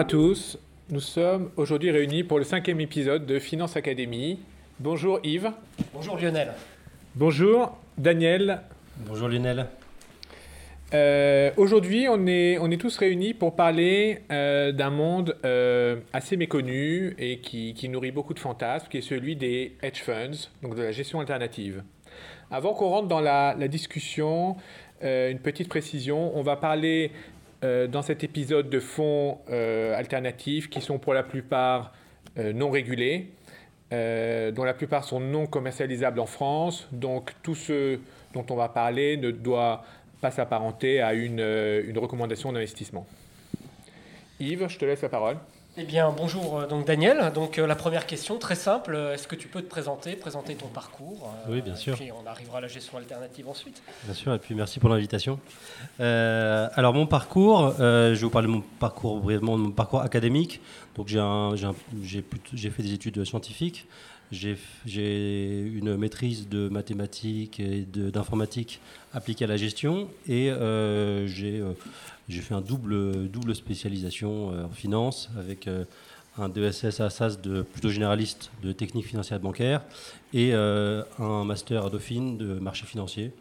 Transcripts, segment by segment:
à tous, nous sommes aujourd'hui réunis pour le cinquième épisode de Finance Academy. Bonjour Yves. Bonjour Lionel. Bonjour Daniel. Bonjour Lionel. Euh, aujourd'hui, on est, on est tous réunis pour parler euh, d'un monde euh, assez méconnu et qui, qui, nourrit beaucoup de fantasmes, qui est celui des hedge funds, donc de la gestion alternative. Avant qu'on rentre dans la, la discussion, une petite précision, on va parler euh, dans cet épisode de fonds euh, alternatifs qui sont pour la plupart euh, non régulés, dont la plupart sont non commercialisables en France. Donc tout ce dont on va parler ne doit pas s'apparenter à une, une recommandation d'investissement. Yves, je te laisse la parole. Eh bien, bonjour euh, donc Daniel. Donc euh, la première question, très simple, est-ce que tu peux te présenter, présenter ton parcours euh, Oui, bien sûr. Puis on arrivera à la gestion alternative ensuite. Bien sûr, et puis merci pour l'invitation. alors mon parcours, je vais vous parler de mon parcours brièvement, de mon parcours académique. Donc j'ai fait des études scientifiques. J'ai une maîtrise de mathématiques et d'informatique appliquée à la gestion et j'ai j'ai fait un double, double spécialisation euh, en finance avec euh, un DSS à SAS de plutôt généraliste de technique financière bancaire et euh, un master à Dauphine de marché financier,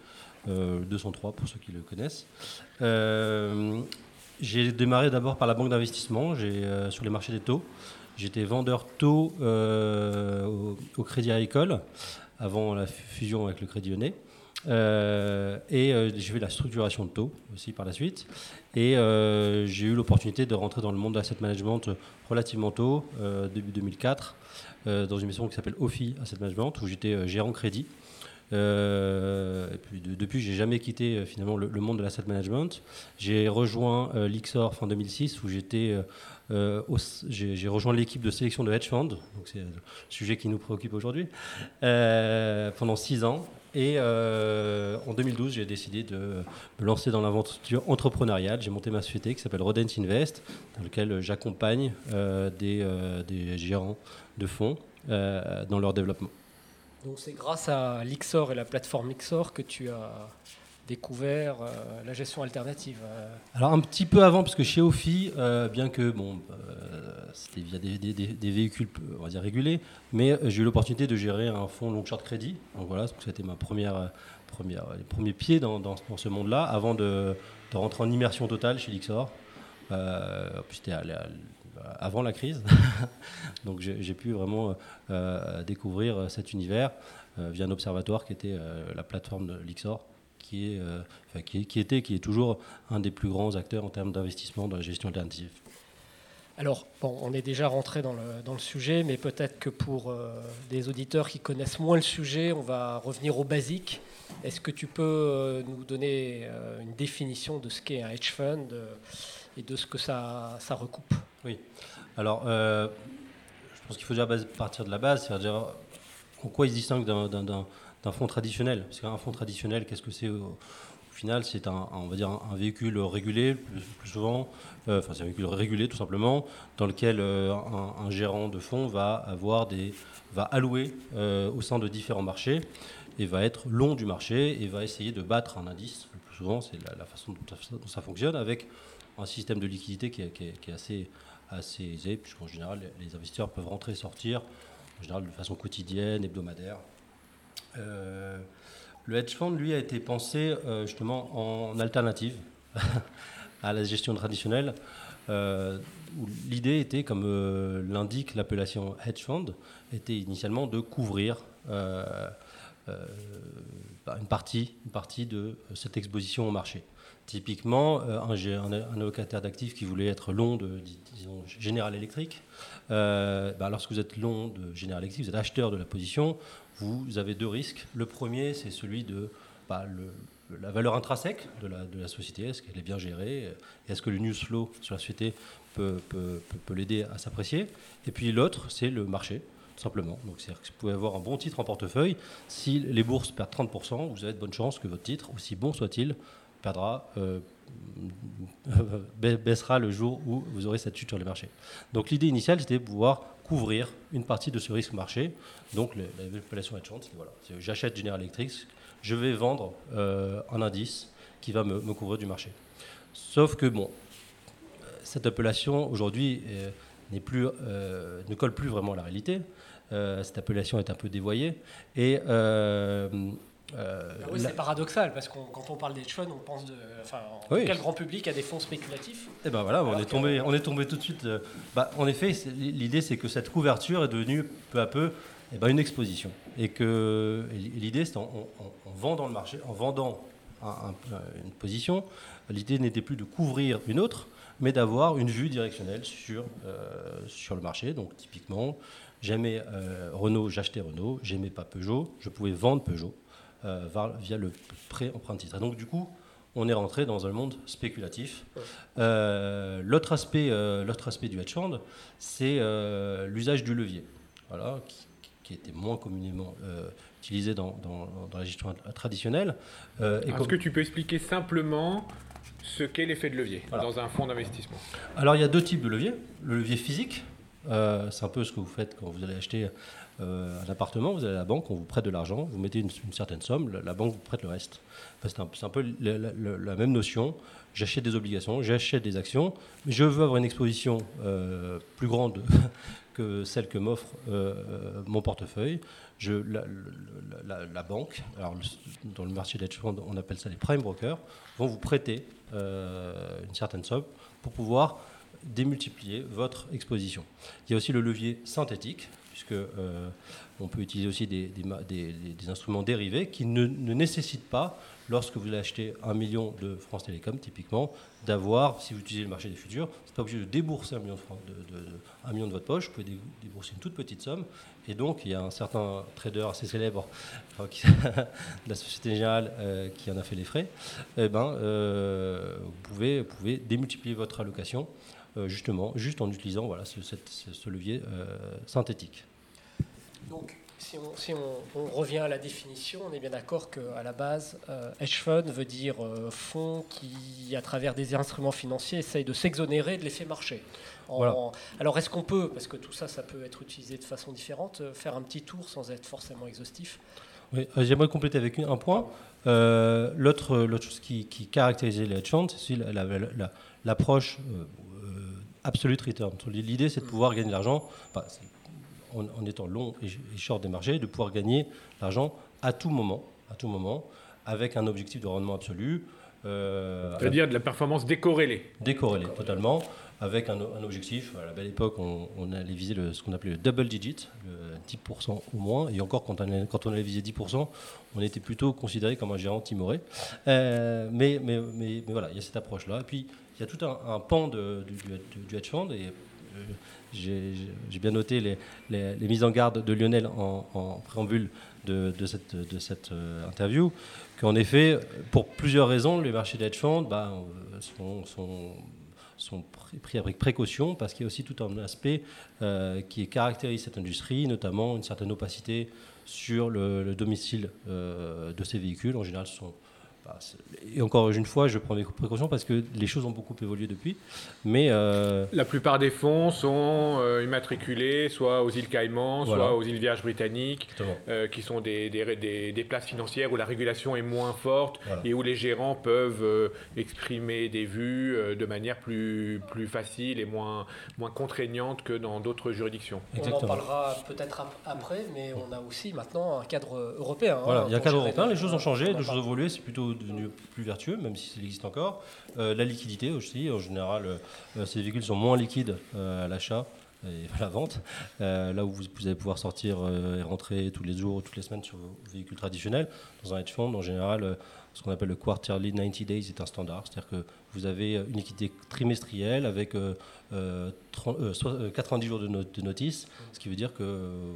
203 pour ceux qui le connaissent. j'ai démarré d'abord par la banque d'investissement sur les marchés des taux. J'étais vendeur taux au, au, Crédit Agricole avant la fusion avec le Crédit Lyonnais. Euh, et euh, j'ai fait la structuration de taux aussi par la suite. Et euh, j'ai eu l'opportunité de rentrer dans le monde de l'asset management relativement tôt, début 2004, dans une maison qui s'appelle OFI Asset Management, où j'étais gérant crédit. et puis depuis, j'ai jamais quitté finalement le, monde de l'asset management. J'ai rejoint l'Ixor fin 2006 où j'étais, j'ai rejoint l'équipe de sélection de hedge fund, donc c'est le sujet qui nous préoccupe aujourd'hui, pendant six ans. Et euh, en 2012, j'ai décidé de me lancer dans l'aventure entrepreneuriale. J'ai monté ma société qui s'appelle Rodent Invest, dans laquelle j'accompagne euh, des, euh, des, gérants de fonds dans leur développement. Donc c'est grâce à l'Ixor et la plateforme Xor que tu as découvert la gestion alternative Alors un petit peu avant, parce que chez Ophi, bien que bon, c'était via des, véhicules, on va dire, régulés. Mais euh, j'ai eu l'opportunité de gérer un fonds long short crédit. Donc voilà, c'était ma première, euh, première, les premiers pieds dans, ce monde-là, avant de, de, rentrer en immersion totale chez Lixor. Euh, c'était avant la crise. Donc j'ai pu vraiment euh, découvrir cet univers via un observatoire qui était la plateforme de Lixor. Qui, est, qui, qui, était, qui est toujours un des plus grands acteurs en termes d'investissement dans la gestion alternative. Alors, bon, on est déjà rentré dans le, dans le sujet, mais peut-être que pour euh, des auditeurs qui connaissent moins le sujet, on va revenir au basique. Est-ce que tu peux euh, nous donner euh, une définition de ce qu'est un hedge fund et de ce que ça, ça recoupe? Oui. Alors, je pense qu'il faut déjà partir de la base, c'est-à-dire en quoi il se distingue d'un fonds traditionnel. Parce qu'un fonds traditionnel, qu'est-ce que c'est final, c'est un, véhicule régulé, plus, souvent, euh, enfin c'est un véhicule régulé tout simplement, dans lequel euh, un, gérant de fonds va avoir des, va allouer euh, au sein de différents marchés et va être long du marché et va essayer de battre un indice. Le plus souvent, c'est la, façon dont, ça fonctionne avec un système de liquidité qui est, assez, assez aisé, puisqu'en général, les investisseurs peuvent rentrer et sortir, en général de façon quotidienne, hebdomadaire. Le hedge fund, lui, a été pensé euh, justement en alternative à la gestion traditionnelle. Euh, l'idée était, comme euh, l'indique l'appellation hedge fund, était initialement de couvrir bah, une, partie, une partie de cette exposition au marché. Typiquement, un, un, allocataire d'actifs qui voulait être long de, disons, General Electric, bah, lorsque vous êtes long de General Electric, vous êtes acheteur de la position, vous avez deux risques. Le premier, c'est celui de bah, la valeur intrinsèque de la, société. Est-ce qu'elle est bien gérée? Est-ce que le news flow sur la société peut, l'aider à s'apprécier? Et puis l'autre, c'est le marché, tout simplement. Donc, c'est-à-dire que vous pouvez avoir un bon titre en portefeuille. Si les bourses perdent 30%, vous avez de bonnes chances que votre titre, aussi bon soit-il, perdra. Euh, baissera le jour où vous aurez cette chute sur les marchés. Donc l'idée initiale, c'était de pouvoir couvrir une partie de ce risque marché. Donc l'appellation hedge fund, voilà, j'achète General Electric, je vais vendre euh, un indice qui va me, couvrir du marché. Sauf que bon, cette appellation aujourd'hui n'est plus, ne colle plus vraiment à la réalité. cette appellation est un peu dévoyée. Et euh, ah oui, c'est paradoxal parce que quand on parle des on pense de, enfin, en grand public à des fonds spéculatifs. Et eh ben voilà, on est tombé, on est tombé tout de suite. Euh, bah, en effet, l'idée c'est que cette couverture est devenue peu à peu eh ben, une exposition et que l'idée c'est en, vendant le marché, en vendant une position, l'idée n'était plus de couvrir une autre, mais d'avoir une vue directionnelle sur euh, sur le marché. Donc typiquement, j'aimais Renault, j'achetais Renault, j'aimais pas Peugeot, je pouvais vendre Peugeot. Euh, via le prêt emprunt titre. donc du coup, on est rentré dans un monde spéculatif. Euh, l'autre aspect, euh, l'autre aspect du hedge fund, c'est l'usage du levier, voilà, qui, était moins communément utilisé dans, la gestion traditionnelle. Est-ce que tu peux expliquer simplement ce qu'est l'effet de levier dans un fonds d'investissement? Alors il y a deux types de leviers. Le levier physique, c'est un peu ce que vous faites quand vous allez acheter euh, un appartement, vous allez à la banque, on vous prête de l'argent, vous mettez une, certaine somme, la, banque vous prête le reste. c'est un, peu la, même notion. J'achète des obligations, j'achète des actions, mais je veux avoir une exposition euh, plus grande que celle que m'offre euh, mon portefeuille. La, banque, alors dans le marché d'edge fund, on appelle ça les prime brokers, vont vous prêter une certaine somme pour pouvoir démultiplier votre exposition. Il y a aussi le levier synthétique, puisque euh, on peut utiliser aussi des, instruments dérivés qui ne, nécessitent pas, lorsque vous achetez un million de France Télécom, typiquement, d'avoir, si vous utilisez le marché des futurs, c'est pas obligé de débourser un million de, votre poche, vous pouvez débourser une toute petite somme. Et donc, il y a un certain trader assez célèbre de la Société Générale euh, qui en a fait les frais. Eh ben, euh, vous, pouvez, démultiplier votre allocation justement, juste en utilisant ce levier synthétique. Donc, si, on, revient à la définition, on est bien d'accord qu'à la base, euh, hedge fund veut dire euh, fonds qui, à travers des instruments financiers, essayent de s'exonérer de l'effet marché. alors, est-ce qu'on peut, parce que tout ça, ça peut être utilisé de façon différente, euh, faire un petit tour sans être forcément exhaustif? Oui, j'aimerais compléter avec un point. l'autre, chose qui, qui caractérise les hedge funds, c'est l'approche absolute return. L'idée, c'est de pouvoir gagner de l'argent en, étant long et, short des marchés, de pouvoir gagner l'argent à tout moment, à tout moment, avec un objectif de rendement absolu. Euh, C'est-à-dire de la performance décorrélée. Décorrélée, totalement, avec un, objectif. À la belle époque, on, allait viser le, ce qu'on appelait le double digit, le 10% au moins. Et encore, quand on, allait, quand on allait viser 10%, on était plutôt considéré comme un gérant timoré. Euh, mais, mais, mais, voilà, il y a cette approche-là. Et puis, il y a tout un, pan de, du, du, hedge fund. Et euh, j'ai bien noté les, mises en garde de Lionel en, préambule de, cette, euh, interview, qu'en effet, pour plusieurs raisons, les marchés d'hedge funds bah, sont, pris avec précaution parce qu'il y a aussi tout un aspect euh, qui caractérise cette industrie, notamment une certaine opacité sur le, domicile euh, de ces véhicules. En général, ce sont et encore une fois, je prends des précautions parce que les choses ont beaucoup évolué depuis. Mais euh, la plupart des fonds sont euh, immatriculés soit aux îles Caïmans, soit aux îles Vierges britanniques, euh, qui sont des, des, des, places financières où la régulation est moins forte et où les gérants peuvent exprimer des vues de manière plus, plus facile et moins, moins contraignante que dans d'autres juridictions. On en parlera peut-être après, mais on a aussi maintenant un cadre européen. Hein, voilà, il y a un cadre européen, les choses ont changé, les choses ont évolué, c'est plutôt devenu plus vertueux, même si ça existe encore. Euh, la liquidité aussi, en général, euh, ces véhicules sont moins liquides euh, à l'achat et à la vente. là où vous, allez pouvoir sortir et rentrer tous les jours ou toutes les semaines sur vos véhicules traditionnels, dans un hedge fund, en général, ce qu'on appelle le quarterly 90 days est un standard. C'est-à-dire que vous avez une liquidité trimestrielle avec 90 euh, euh, euh, jours de, notice, ce qui veut dire que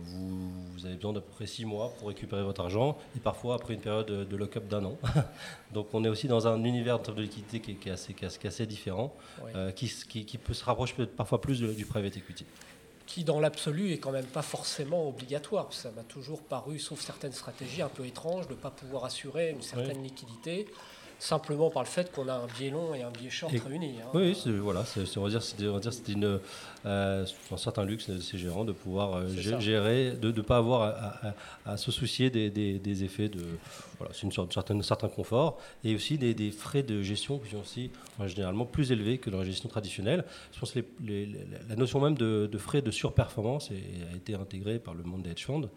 vous, avez besoin d'à peu près 6 mois pour récupérer votre argent et parfois après une période de, lock-up d'un an. Donc on est aussi dans un univers de liquidité qui est, assez, assez, différent, qui, qui, peut se rapprocher parfois plus du private equity qui dans l'absolu est quand même pas forcément obligatoire. Ça m'a toujours paru, sauf certaines stratégies un peu étranges, de ne pas pouvoir assurer une certaine liquidité. Simplement par le fait qu'on a un biais long et un biais short réunis. Hein. Oui, voilà, on va dire c'est une euh, un certain luxe de ces gérants de pouvoir euh, gérer, de ne pas avoir à, se soucier des, des, effets de. Voilà, c'est une sorte, certain, certain confort et aussi des, des, frais de gestion qui sont aussi généralement plus élevés que dans la gestion traditionnelle. Je pense que les, la notion même de, frais de surperformance a été intégrée par le monde des hedge funds.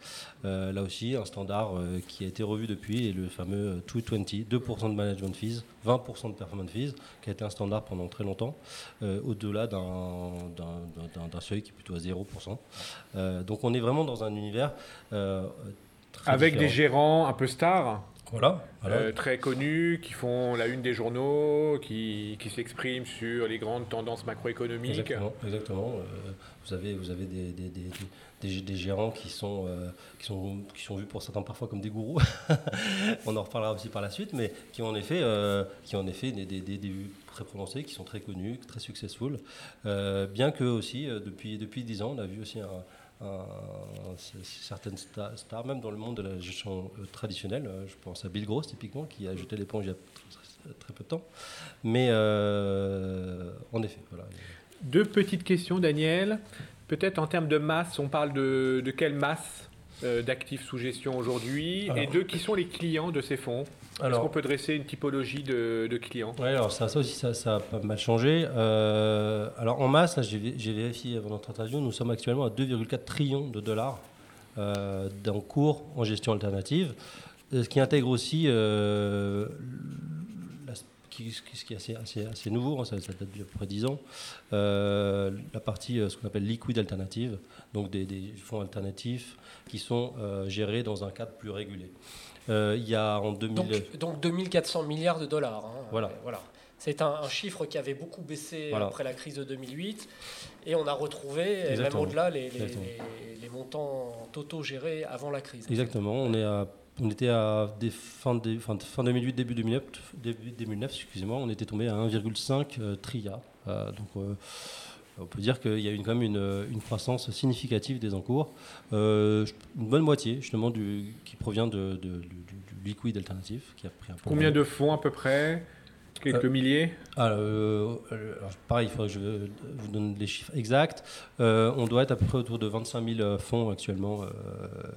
Euh, là aussi, un standard qui a été revu depuis est le fameux 220, 2% de management fees, 20% de performance fees, qui a été un standard pendant très longtemps, au-delà d'un seuil qui est plutôt à 0%. Euh, donc on est vraiment dans un univers euh, Avec des gérants un peu stars voilà, euh, très connus, qui font la une des journaux, qui, qui s'expriment sur les grandes tendances macroéconomiques. Exactement. exactement. vous avez, vous avez des, des, des, des gérants qui sont, qui, sont, qui sont vus pour certains parfois comme des gourous. On en reparlera aussi par la suite, mais qui ont en effet, qui ont en effet des, des, des, très prononcés, qui sont très connus, très successful. Euh, bien que aussi, euh, depuis, depuis 10 ans, on a vu aussi certaines stars, même dans le monde de la gestion euh, traditionnelle. Je pense à Bill Gross, typiquement, qui a jeté l'éponge il y a très, peu de temps. Mais en effet, voilà. Deux petites questions, Daniel. Peut-être en termes de masse, on parle de, de quelle masse d'actifs sous gestion aujourd'hui Et deux, qui sont les clients de ces fonds? Est-ce qu'on peut dresser une typologie de, clients? Oui, alors ça, aussi, ça, a pas mal changé. Euh, alors en masse, j'ai vérifié avant notre interview, nous sommes actuellement à 2,4 trillions de dollars euh, cours en gestion alternative, euh, ce qui intègre aussi euh, ce qui est assez, assez, nouveau, hein, ça, date d'à peu près 10 ans, la partie, ce qu'on appelle liquid alternative, donc des, des, fonds alternatifs qui sont gérés dans un cadre plus régulé. Euh, il y a en 2000... Donc, donc 2400 milliards de dollars. Hein. Voilà. voilà. C'est un, chiffre qui avait beaucoup baissé après la crise de 2008 et on a retrouvé, même au-delà, les, les, montants totaux gérés avant la crise. Exactement. On, est à, on était à des fin, fin, 2008, début 2009, début 2009 excusez-moi, on était tombé à 1,5 euh, tria. Euh, donc on peut dire qu'il y a eu quand même une, croissance significative des encours. Euh, une bonne moitié, justement, du, qui provient de, du, liquide alternatif. Qui a pris un Combien de fonds à peu près? Quelques euh, milliers? euh, alors, pareil, il faudrait que je vous donne les chiffres exacts. on doit être à peu près autour de 25 000 fonds actuellement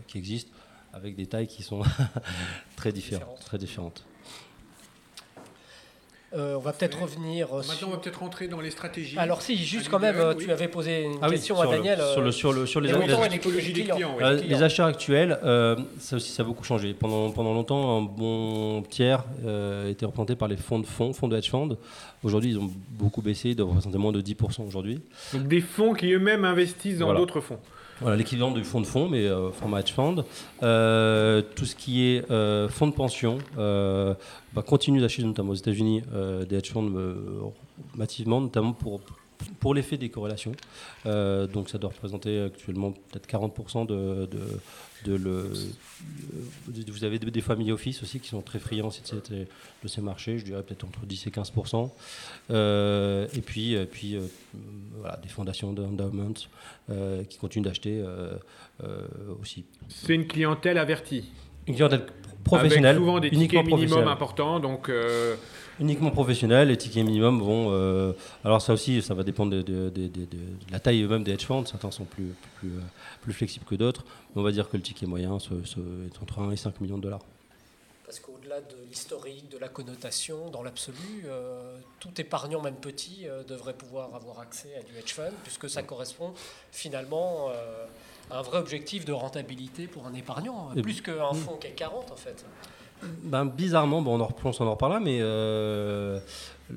qui existent, avec des tailles qui sont très différentes. Très différentes. Euh, on va peut-être revenir. Euh, Maintenant, on va peut-être rentrer dans les stratégies. Alors, si, juste quand même, euh, tu avais posé une ah question à Daniel. sur, le, sur, le, sur les, les, les, achats actuels, ça aussi, ça a beaucoup changé. Pendant, pendant longtemps, un bon tiers était représenté par les fonds de fonds, fonds de hedge funds. Aujourd'hui, ils ont beaucoup baissé, ils doivent représenter moins de 10% aujourd'hui. Donc, des fonds qui eux-mêmes investissent dans d'autres fonds. Voilà, l'équivalent du fonds de fonds, mais euh, format hedge fund. Euh, tout ce qui est euh, fonds de pension bah, continue d'acheter, notamment aux États-Unis, des hedge funds massivement, notamment pour, pour l'effet des corrélations. donc ça doit représenter actuellement peut-être 40% de, de, le, vous avez des family office aussi qui sont très friands de ces marchés, je dirais peut-être entre 10 et 15 euh, et puis, et puis euh, voilà, des fondations d'endowment euh, qui continuent d'acheter aussi. C'est une clientèle avertie. Une clientèle professionnelle. Avec souvent des tickets minimum importants, donc. Uniquement professionnels, les tickets minimum vont. alors ça aussi, ça va dépendre de, de, de, de la taille même des hedge funds. Certains sont plus, plus, plus flexibles que d'autres. On va dire que le ticket moyen est entre 1 et 5 millions de dollars. Parce qu'au-delà de l'historique, de la connotation, dans l'absolu, euh, tout épargnant, même petit, euh, devrait pouvoir avoir accès à du hedge fund, puisque ça correspond finalement euh, à un vrai objectif de rentabilité pour un épargnant, plus qu'un fonds qui est 40 en fait. Ben, bizarrement, bon, on, en on en reparlera, mais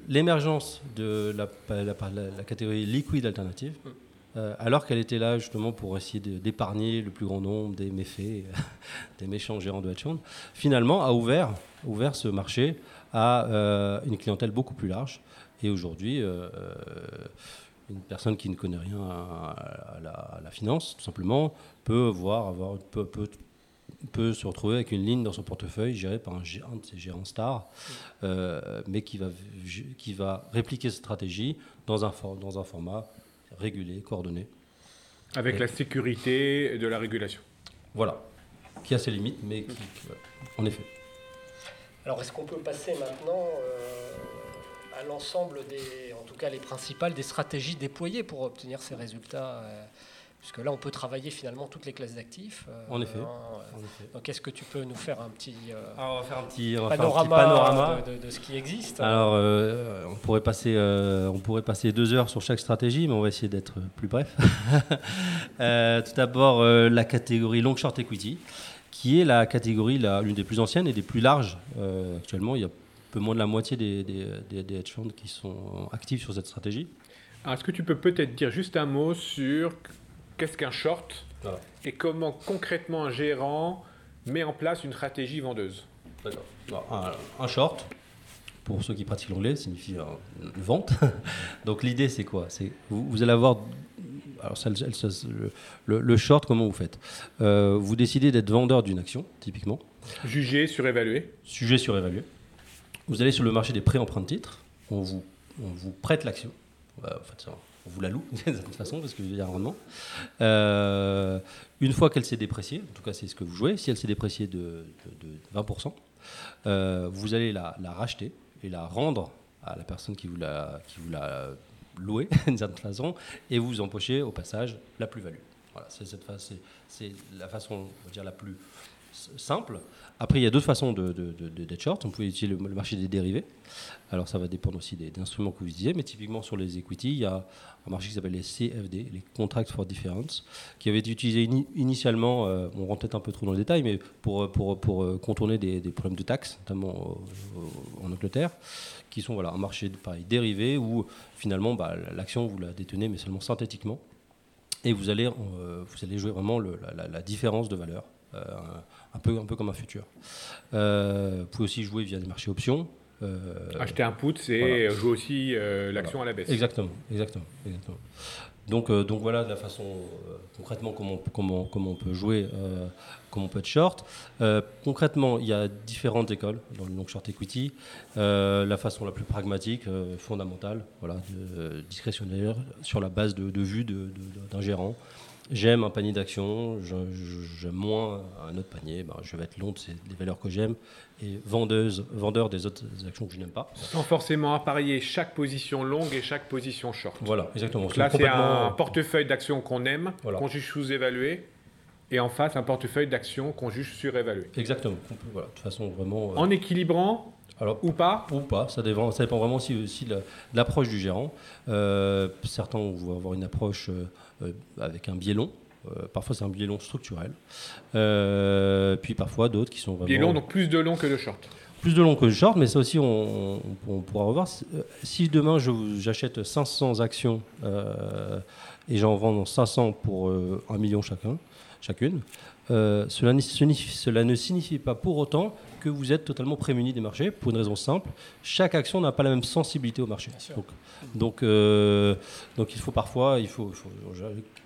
l'émergence de la, la, catégorie liquide alternative, mm. Euh, alors qu'elle était là justement pour essayer d'épargner le plus grand nombre des méfaits, des méchants gérants de hedge fund, finalement a ouvert, ouvert ce marché à euh, une clientèle beaucoup plus large. Et aujourd'hui, euh, une personne qui ne connaît rien à, la, finance, tout simplement, peut voir, avoir, peut, peut, se retrouver avec une ligne dans son portefeuille gérée par un, gérant, de ses gérants stars, mais qui va, qui va répliquer cette stratégie dans un, dans un format régulé, coordonné. Avec la sécurité de la régulation. Voilà, qui a ses limites, mais qui, en effet. Alors, est-ce qu'on peut passer maintenant euh, à l'ensemble des, en tout cas les principales, des stratégies déployées pour obtenir ces résultats euh, Puisque là, on peut travailler finalement toutes les classes d'actifs. euh, En effet. hein, En effet. donc, est-ce que tu peux nous faire un petit euh, Alors, on va faire un petit, on va faire un petit panorama. De, de- de ce qui existe? Alors, euh, on, pourrait passer, euh, on pourrait passer deux heures sur chaque stratégie, mais on va essayer d'être plus bref. Euh, tout d'abord, euh, la catégorie long short equity, qui est la catégorie l'une des plus anciennes et des plus larges. Euh, actuellement, il y a peu moins de la moitié des, des, des- des hedge funds qui sont actifs sur cette stratégie. Alors, est-ce que tu peux peut-être dire juste un mot sur qu'est-ce qu'un short Voilà. et comment concrètement un gérant met en place une stratégie vendeuse D'accord. Un, un short, pour ceux qui pratiquent l'anglais, signifie une vente. Donc l'idée, c'est quoi? C'est vous, vous allez avoir. Alors, ça, le, le- le short, comment vous faites? Euh, Vous décidez d'être vendeur d'une action, typiquement, Jugé, surévalué sujet surévalué. Vous allez sur le marché des pré-emprunts de titres, on vous, on vous prête l'action. En fait, ça, on vous la loue d'une certaine façon parce qu'il y a un rendement. Euh, une fois qu'elle s'est dépréciée, en tout cas c'est ce que vous jouez, si elle s'est dépréciée de, de- de 20%, euh, vous allez la, racheter et la rendre à la personne qui vous l'a louée d'une certaine façon et vous empochez au passage la plus-value. Voilà, c'est c'est- la façon, on va dire, la plus simple. Après, il y a d'autres façons de, de, short. On peut utiliser le, marché des dérivés. Alors, ça va dépendre aussi des, instruments que vous utilisez, mais typiquement sur les equity, il y a un marché qui s'appelle les CFD, les Contracts for Difference, qui avait été utilisé ini- initialement, euh, on rentre peut-être un peu trop dans le détail, mais pour, pour, pour euh, contourner des, des problèmes de taxes, notamment euh, en Angleterre, qui sont voilà, un marché pareil, dérivé où finalement bah, l'action, vous la détenez, mais seulement synthétiquement. Et vous allez, euh, vous allez jouer vraiment la, différence de valeur, euh, un, peu, un peu comme un futur. Euh, vous pouvez aussi jouer via des marchés options. euh, Acheter un put, c'est voilà. jouer aussi euh, l'action à la baisse. Exactement, exactement, exactement. Donc, euh, donc voilà de la façon euh, concrètement comment, comment, comment on peut jouer, euh, comment on peut être short. Concrètement, il y a différentes écoles dans le long short equity. La façon la plus pragmatique, fondamentale, voilà, discrétionnaire, sur la base de, de vue d'un gérant. J'aime un panier je- j'aime moins un autre panier. Ben, je vais être long de ces- des valeurs que j'aime et vendeuse, vendeur des autres actions que je n'aime pas. Sans forcément apparier chaque position longue et chaque position short. Voilà, exactement. Donc là, c'est complètement- un portefeuille d'actions qu'on aime, Voilà. qu'on juge sous-évalué, et en face, un portefeuille d'actions qu'on juge surévalué. Exactement. Voilà, de toute façon, vraiment. euh, En équilibrant alors, ou pas, ou pas, ça dépend, ça dépend vraiment aussi, aussi de la- de l'approche du gérant. Euh, certains vont avoir une approche euh, avec un biais long. Euh, parfois, c'est un biais long structurel. Euh, puis parfois, d'autres qui sont vraiment. biais long, donc plus de long que de short. Plus de long que de short, mais ça aussi, on, on- on pourra revoir. Euh, Si demain, j'achète 500 actions euh, et j'en vends 500 pour euh, 1 million chacun, chacune, euh, cela ne signifie pas pour autant que vous êtes totalement prémuni des marchés, pour une raison simple. Chaque action n'a pas la même sensibilité au marché. Donc, donc, euh, donc il faut parfois, il faut,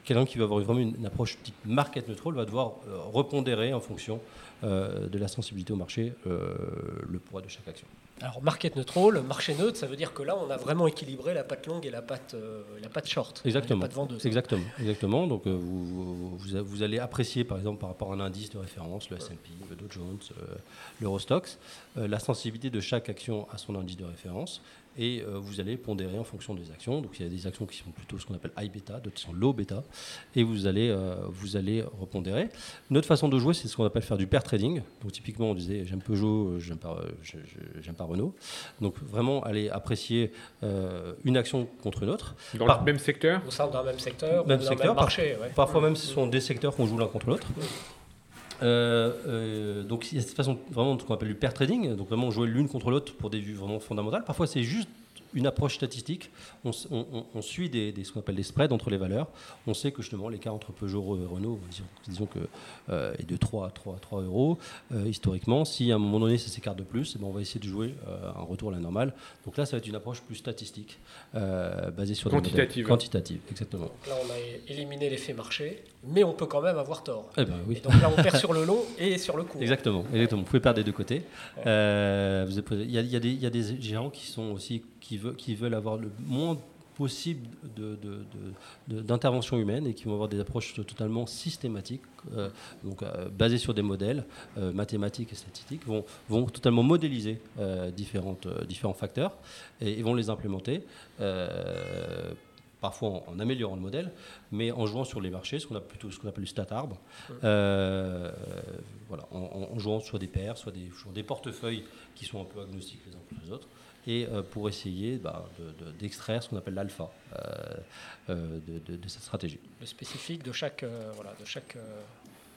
quelqu'un qui va avoir vraiment une, une approche type market neutral va devoir euh, repondérer en fonction euh, de la sensibilité au marché le poids de chaque action. Alors, market neutral, marché neutre, ça veut dire que là, on a vraiment équilibré la patte longue et la patte, euh, la short. Exactement. La vendeuse. Exactement, exactement. Donc euh, vous, vous, vous- vous allez apprécier par exemple par rapport à un indice de référence, le S&P, le Dow Jones, euh, l'Eurostox, euh, la sensibilité de chaque action à son indice de référence et euh, vous allez pondérer en fonction des actions. Donc il y a des actions qui sont plutôt ce qu'on appelle high beta, d'autres qui sont low beta et vous allez, euh, vous allez repondérer. Notre façon de jouer, c'est ce qu'on appelle faire du pair trading. Donc typiquement, on disait j'aime Peugeot, euh, j'aime pas, euh, j'aime pas Renault. Donc vraiment aller apprécier euh, une action contre une autre. Dans Par- le même secteur, Au sein d'un même secteur, Même ou d'un secteur, même par- marché. ouais. Parfois même, ce sont des secteurs qu'on joue l'un contre l'autre. Euh, euh, donc il y a cette façon vraiment de ce qu'on appelle du pair trading, donc vraiment jouer l'une contre l'autre pour des vues vraiment fondamentales. Parfois c'est juste une approche statistique. On, suit des, des- ce qu'on appelle des spreads entre les valeurs. On sait que justement l'écart entre Peugeot et Renault, disons, disons que euh, est de 3 à 3, 3 euros euh, historiquement. Si à un moment donné ça s'écarte de plus, eh ben, on va essayer de jouer euh, un retour à la normale. Donc là ça va être une approche plus statistique, euh, basée sur des modèles- Quantitative. Quantitative, exactement. Donc là, on a éliminé l'effet marché, mais on peut quand même avoir tort. Eh ben oui. Et donc là, on perd sur le long et sur le court. Exactement, exactement. Vous pouvez perdre des deux côtés. Euh, y, y il y a des gérants qui sont aussi qui veulent, qui veulent avoir le moins possible d'intervention humaine et qui vont avoir des approches totalement systématiques, euh, donc euh, basées sur des modèles euh, mathématiques et statistiques, vont, vont totalement modéliser différentes, différents facteurs et, vont les implémenter. Parfois en, améliorant le modèle, mais en jouant sur les marchés, ce qu'on plutôt ce qu'on appelle le stat arbre, voilà, en, jouant soit des paires, soit des, des portefeuilles qui sont un peu agnostiques les uns contre les autres, et euh, pour essayer bah, d'extraire ce qu'on appelle l'alpha euh, euh, de, cette stratégie. Le spécifique de chaque, voilà, de chaque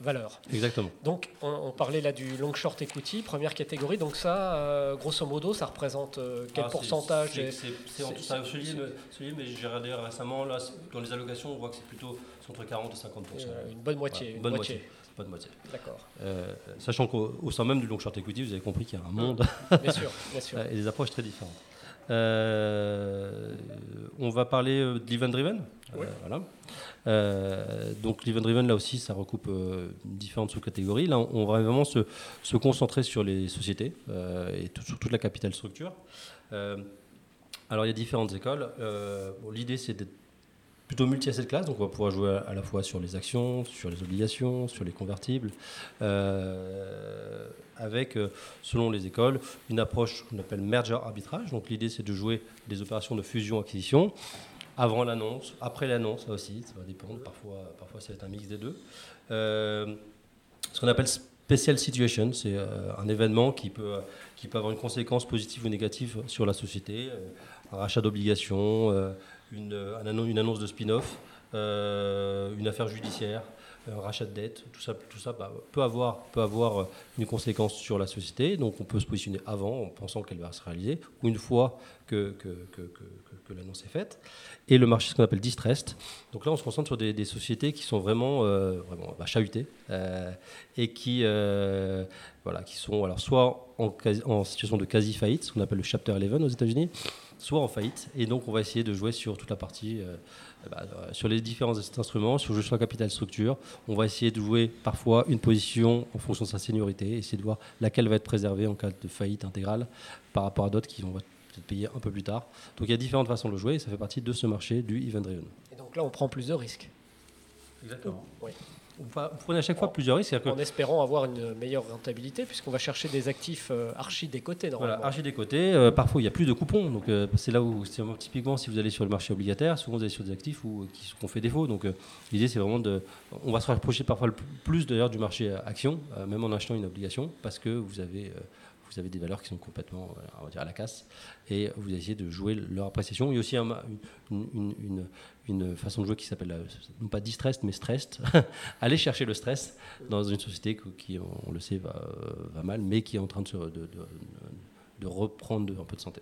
valeur. Exactement. Donc, on, parlait là du long short equity, première catégorie. Donc ça, grosso modo, ça représente quel ah, pourcentage C'est en tout ça. Celui, mais j'ai regardé récemment, là, dans les allocations, on voit que c'est plutôt entre 40 et 50 Une bonne moitié. une bonne moitié de moitié. D'accord. Euh, sachant qu'au sein même du long short equity, vous avez compris qu'il y a un monde bien sûr, bien sûr. et des approches très différentes. Euh, on va parler euh, de l'event driven. voilà. donc l'event driven, là aussi, ça recoupe différentes sous-catégories. Là, on, va vraiment se, se, concentrer sur les sociétés et sur toute la capital structure. alors il y a différentes écoles. L'idée, c'est d'être plutôt multi-asset class, donc on va pouvoir jouer à, la fois sur les actions, sur les obligations, sur les convertibles, euh, avec, euh, selon les écoles, une approche qu'on appelle merger arbitrage. Donc l'idée c'est de jouer des opérations de fusion-acquisition avant l'annonce, après l'annonce, là aussi, ça va dépendre, parfois, parfois c'est un mix des deux. Euh, ce qu'on appelle special situation, c'est un événement qui peut, qui peut avoir une conséquence positive ou négative sur la société, un rachat d'obligations une, une annonce de spin-off, euh, une affaire judiciaire, un rachat de dette, tout ça, tout ça bah, peut, avoir, peut avoir une conséquence sur la société. Donc on peut se positionner avant en pensant qu'elle va se réaliser, ou une fois que, que, l'annonce est faite. Et le marché, ce qu'on appelle distressed. Donc là, on se concentre sur des, sociétés qui sont vraiment, euh, vraiment bah, chahutées euh, et qui, voilà, qui sont alors soit en situation de quasi-faillite, ce qu'on appelle le Chapter 11 aux États-Unis, soit en faillite. Et donc, on va essayer de jouer sur toute la partie, euh, bah, euh, sur les différents instruments, sur le jeu sur la capital structure. On va essayer de jouer parfois une position en fonction de sa seniorité, essayer de voir laquelle va être préservée en cas de faillite intégrale par rapport à d'autres qui vont être payés un peu plus tard. Donc, il y a différentes façons de jouer et ça fait partie de ce marché du event driven. Et donc là, on prend plus de risques. Exactement. Oui vous prenez à chaque fois plusieurs risques. En espérant avoir une meilleure rentabilité, puisqu'on va chercher des actifs euh, archi décotés normalement. Voilà, archi décotés. Euh, parfois, il n'y a plus de coupons. Donc, euh, c'est là où, typiquement, si vous allez sur le marché obligataire, souvent vous allez sur des actifs où, qui ont fait défaut. Donc, l'idée, c'est vraiment de. On va se rapprocher parfois le plus d'ailleurs du marché action, même en achetant une obligation, parce que vous avez vous avez des valeurs qui sont complètement on va dire, à la casse et vous essayez de jouer leur appréciation. Il y a aussi une, une, façon de jouer qui s'appelle, euh, non pas distressed, mais stressed. Aller chercher le stress dans une société qui, on le sait, va, va mal, mais qui est en train de, de, de, reprendre un peu de santé.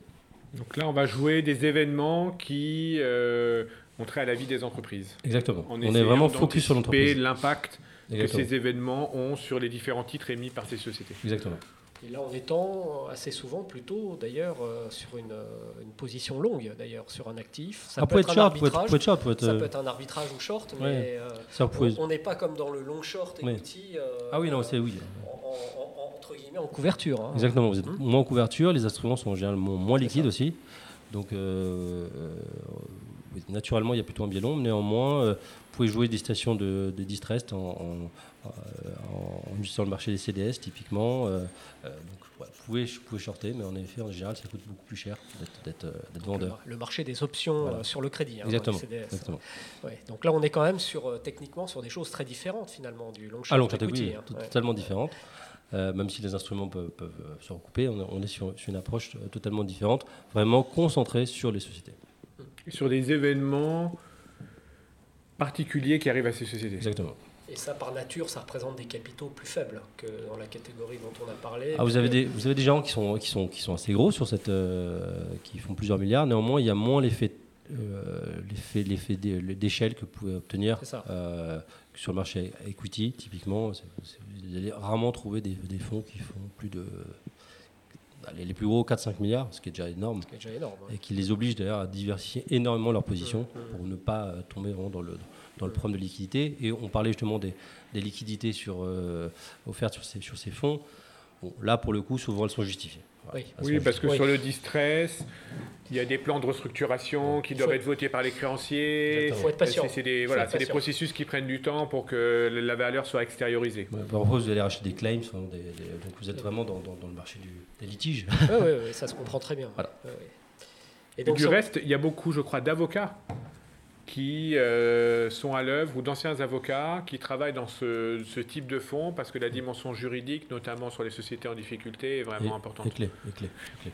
Donc là, on va jouer des événements qui euh, ont trait à la vie des entreprises. Exactement. on est vraiment focus sur l'entreprise. l'impact que ces événements ont sur les différents titres émis par ces sociétés. Exactement. Et là, en étant assez souvent plutôt, d'ailleurs, euh, sur une, une, position longue, d'ailleurs, sur un actif. Ça peut, être short, peut être, peut ça peut être un arbitrage ou short, mais euh, on n'est pas comme dans le long short equity. Euh, ah oui, non, c'est oui. En, entre guillemets, en couverture. Hein. Exactement, vous êtes hum. moins en couverture, les instruments sont généralement moins liquides aussi. Donc, naturellement, il y a plutôt un biais long. Néanmoins, vous pouvez jouer des stations de, de distress en, en, sur le marché des CDS typiquement. Euh, euh, donc, vous, pouvez, vous pouvez shorter, mais en effet, en général, ça coûte beaucoup plus cher d'être euh, vendeur. Le, marché des options sur le crédit. Hein, exactement. exactement. donc là, on est quand même sur, techniquement sur des choses très différentes finalement du long short ah, equity. Hein. totalement différentes. même si les instruments peuvent, se recouper, on, est sur, une approche totalement différente, vraiment concentrée sur les sociétés. Sur des événements particuliers qui arrivent à ces sociétés. Exactement. Et ça, par nature, ça représente des capitaux plus faibles que dans la catégorie dont on a parlé. Ah, vous, avez des, vous avez des gens qui sont, qui sont, qui sont assez gros sur cette, euh, qui font plusieurs milliards. Néanmoins, il y a moins l'effet euh, l'effet d'échelle que vous pouvez obtenir euh, sur le marché equity. Typiquement, vous allez rarement trouver des, des, fonds qui font plus de les plus gros 4-5 milliards, ce qui est déjà énorme, et qui les oblige d'ailleurs à diversifier énormément leur position mmh, mmh. pour ne pas tomber vraiment dans le, dans le problème de liquidité. Et on parlait justement des, liquidités sur, euh, offertes sur ces, sur ces fonds. Bon, là, pour le coup, souvent, elles sont justifiées. Oui. Elles Oui, sont parce que Oui. sur le distress, il y a des plans de restructuration qui doivent Faut- être votés par les créanciers. Il faut être patient. C'est des, voilà, processus qui prennent du temps pour que la valeur soit extériorisée. Ouais, parfois, vous allez racheter des claims, des- des- donc vous êtes vraiment dans, dans- dans le marché du, des litiges. Oui, oui, oui, ça se comprend très bien. Voilà. Ouais, ouais. Et Et donc, du sur- reste, il y a beaucoup, je crois, d'avocats qui euh, sont à l'œuvre ou d'anciens avocats qui travaillent dans ce, ce type de fonds parce que la dimension juridique, notamment sur les sociétés en difficulté, est vraiment Et- importante. Et clé, et clé, et clé.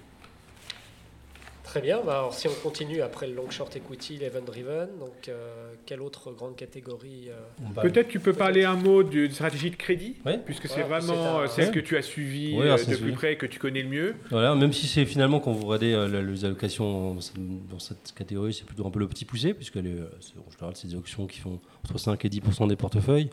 Très bien. Bah, alors, si on continue après le long short equity, l'event driven, donc euh, quelle autre grande catégorie euh, Peut-être tu peux parler un mot d'une stratégie de crédit, puisque c'est Voilà, vraiment c'est un- euh, celle Ouais. que tu as euh, c'est de plus près, que tu connais le mieux. Voilà, même si c'est finalement quand vous regardez euh, les allocations dans cette, dans cette catégorie, c'est plutôt un peu le petit poussé, puisque les, c'est- en général, c'est des options qui font entre 5 et 10% des portefeuilles.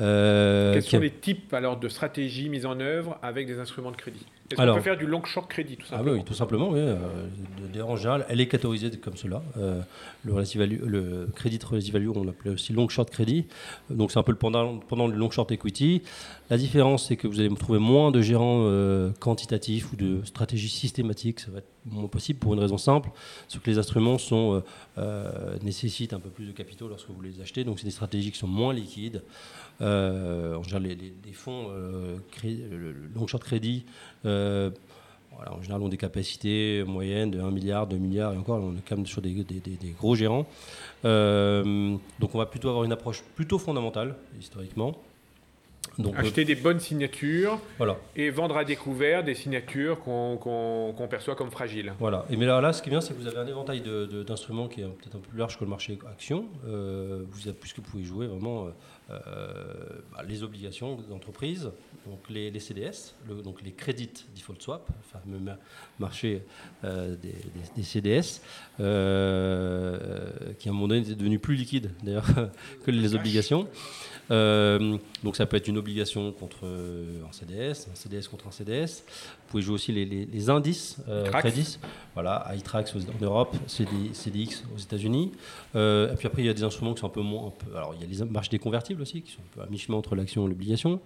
Euh, Quels qui sont a- les types alors de stratégies mises en œuvre avec des instruments de crédit? Est-ce qu'on peut faire du long short crédit tout Ah simplement oui, tout simplement, oui. euh, en général, elle est catégorisée comme cela. Euh, le, relative value, le crédit relative value, on l'appelait aussi long short crédit. Donc c'est un peu le pendant, pendant du long short equity. La différence, c'est que vous allez trouver moins de gérants euh, quantitatifs ou de stratégies systématiques. Ça va être moins possible pour une raison simple, c'est que les instruments sont, euh, nécessitent un peu plus de capitaux lorsque vous les achetez. Donc c'est des stratégies qui sont moins liquides. Euh, en général, les, les- les fonds euh, cré- le, le long short crédit euh, voilà, en général, ont des capacités moyennes de 1 milliard, 2 milliards, et encore, on est quand même sur des, des- des- des gros gérants. Euh, donc, on va plutôt avoir une approche plutôt fondamentale, historiquement. Donc, euh, Acheter des bonnes signatures voilà. et vendre à découvert des signatures qu'on perçoit comme fragiles. Voilà. Et mais là, là, ce qui est bien, c'est que vous avez un éventail d'instruments qui est peut-être un peu plus large que le marché action. Euh, vous avez, puisque vous pouvez jouer vraiment euh, euh, bah, les obligations d'entreprise, donc les, CDS, donc les Credit Default Swap, le fameux ma- marché euh, des, CDS, euh, qui à un moment donné est devenu plus liquide d'ailleurs que les obligations. Euh, donc ça peut être une obligation contre euh, un CDS, un CDS contre un CDS. Vous pouvez jouer aussi les, les- les indices euh, crédits. Voilà, iTrax en Europe, CD, CDX aux États-Unis. Euh, et puis après, il y a des instruments qui sont un peu moins. un peu- alors, il y a les marchés des convertibles aussi, qui sont un peu à mi-chemin entre l'action et l'obligation.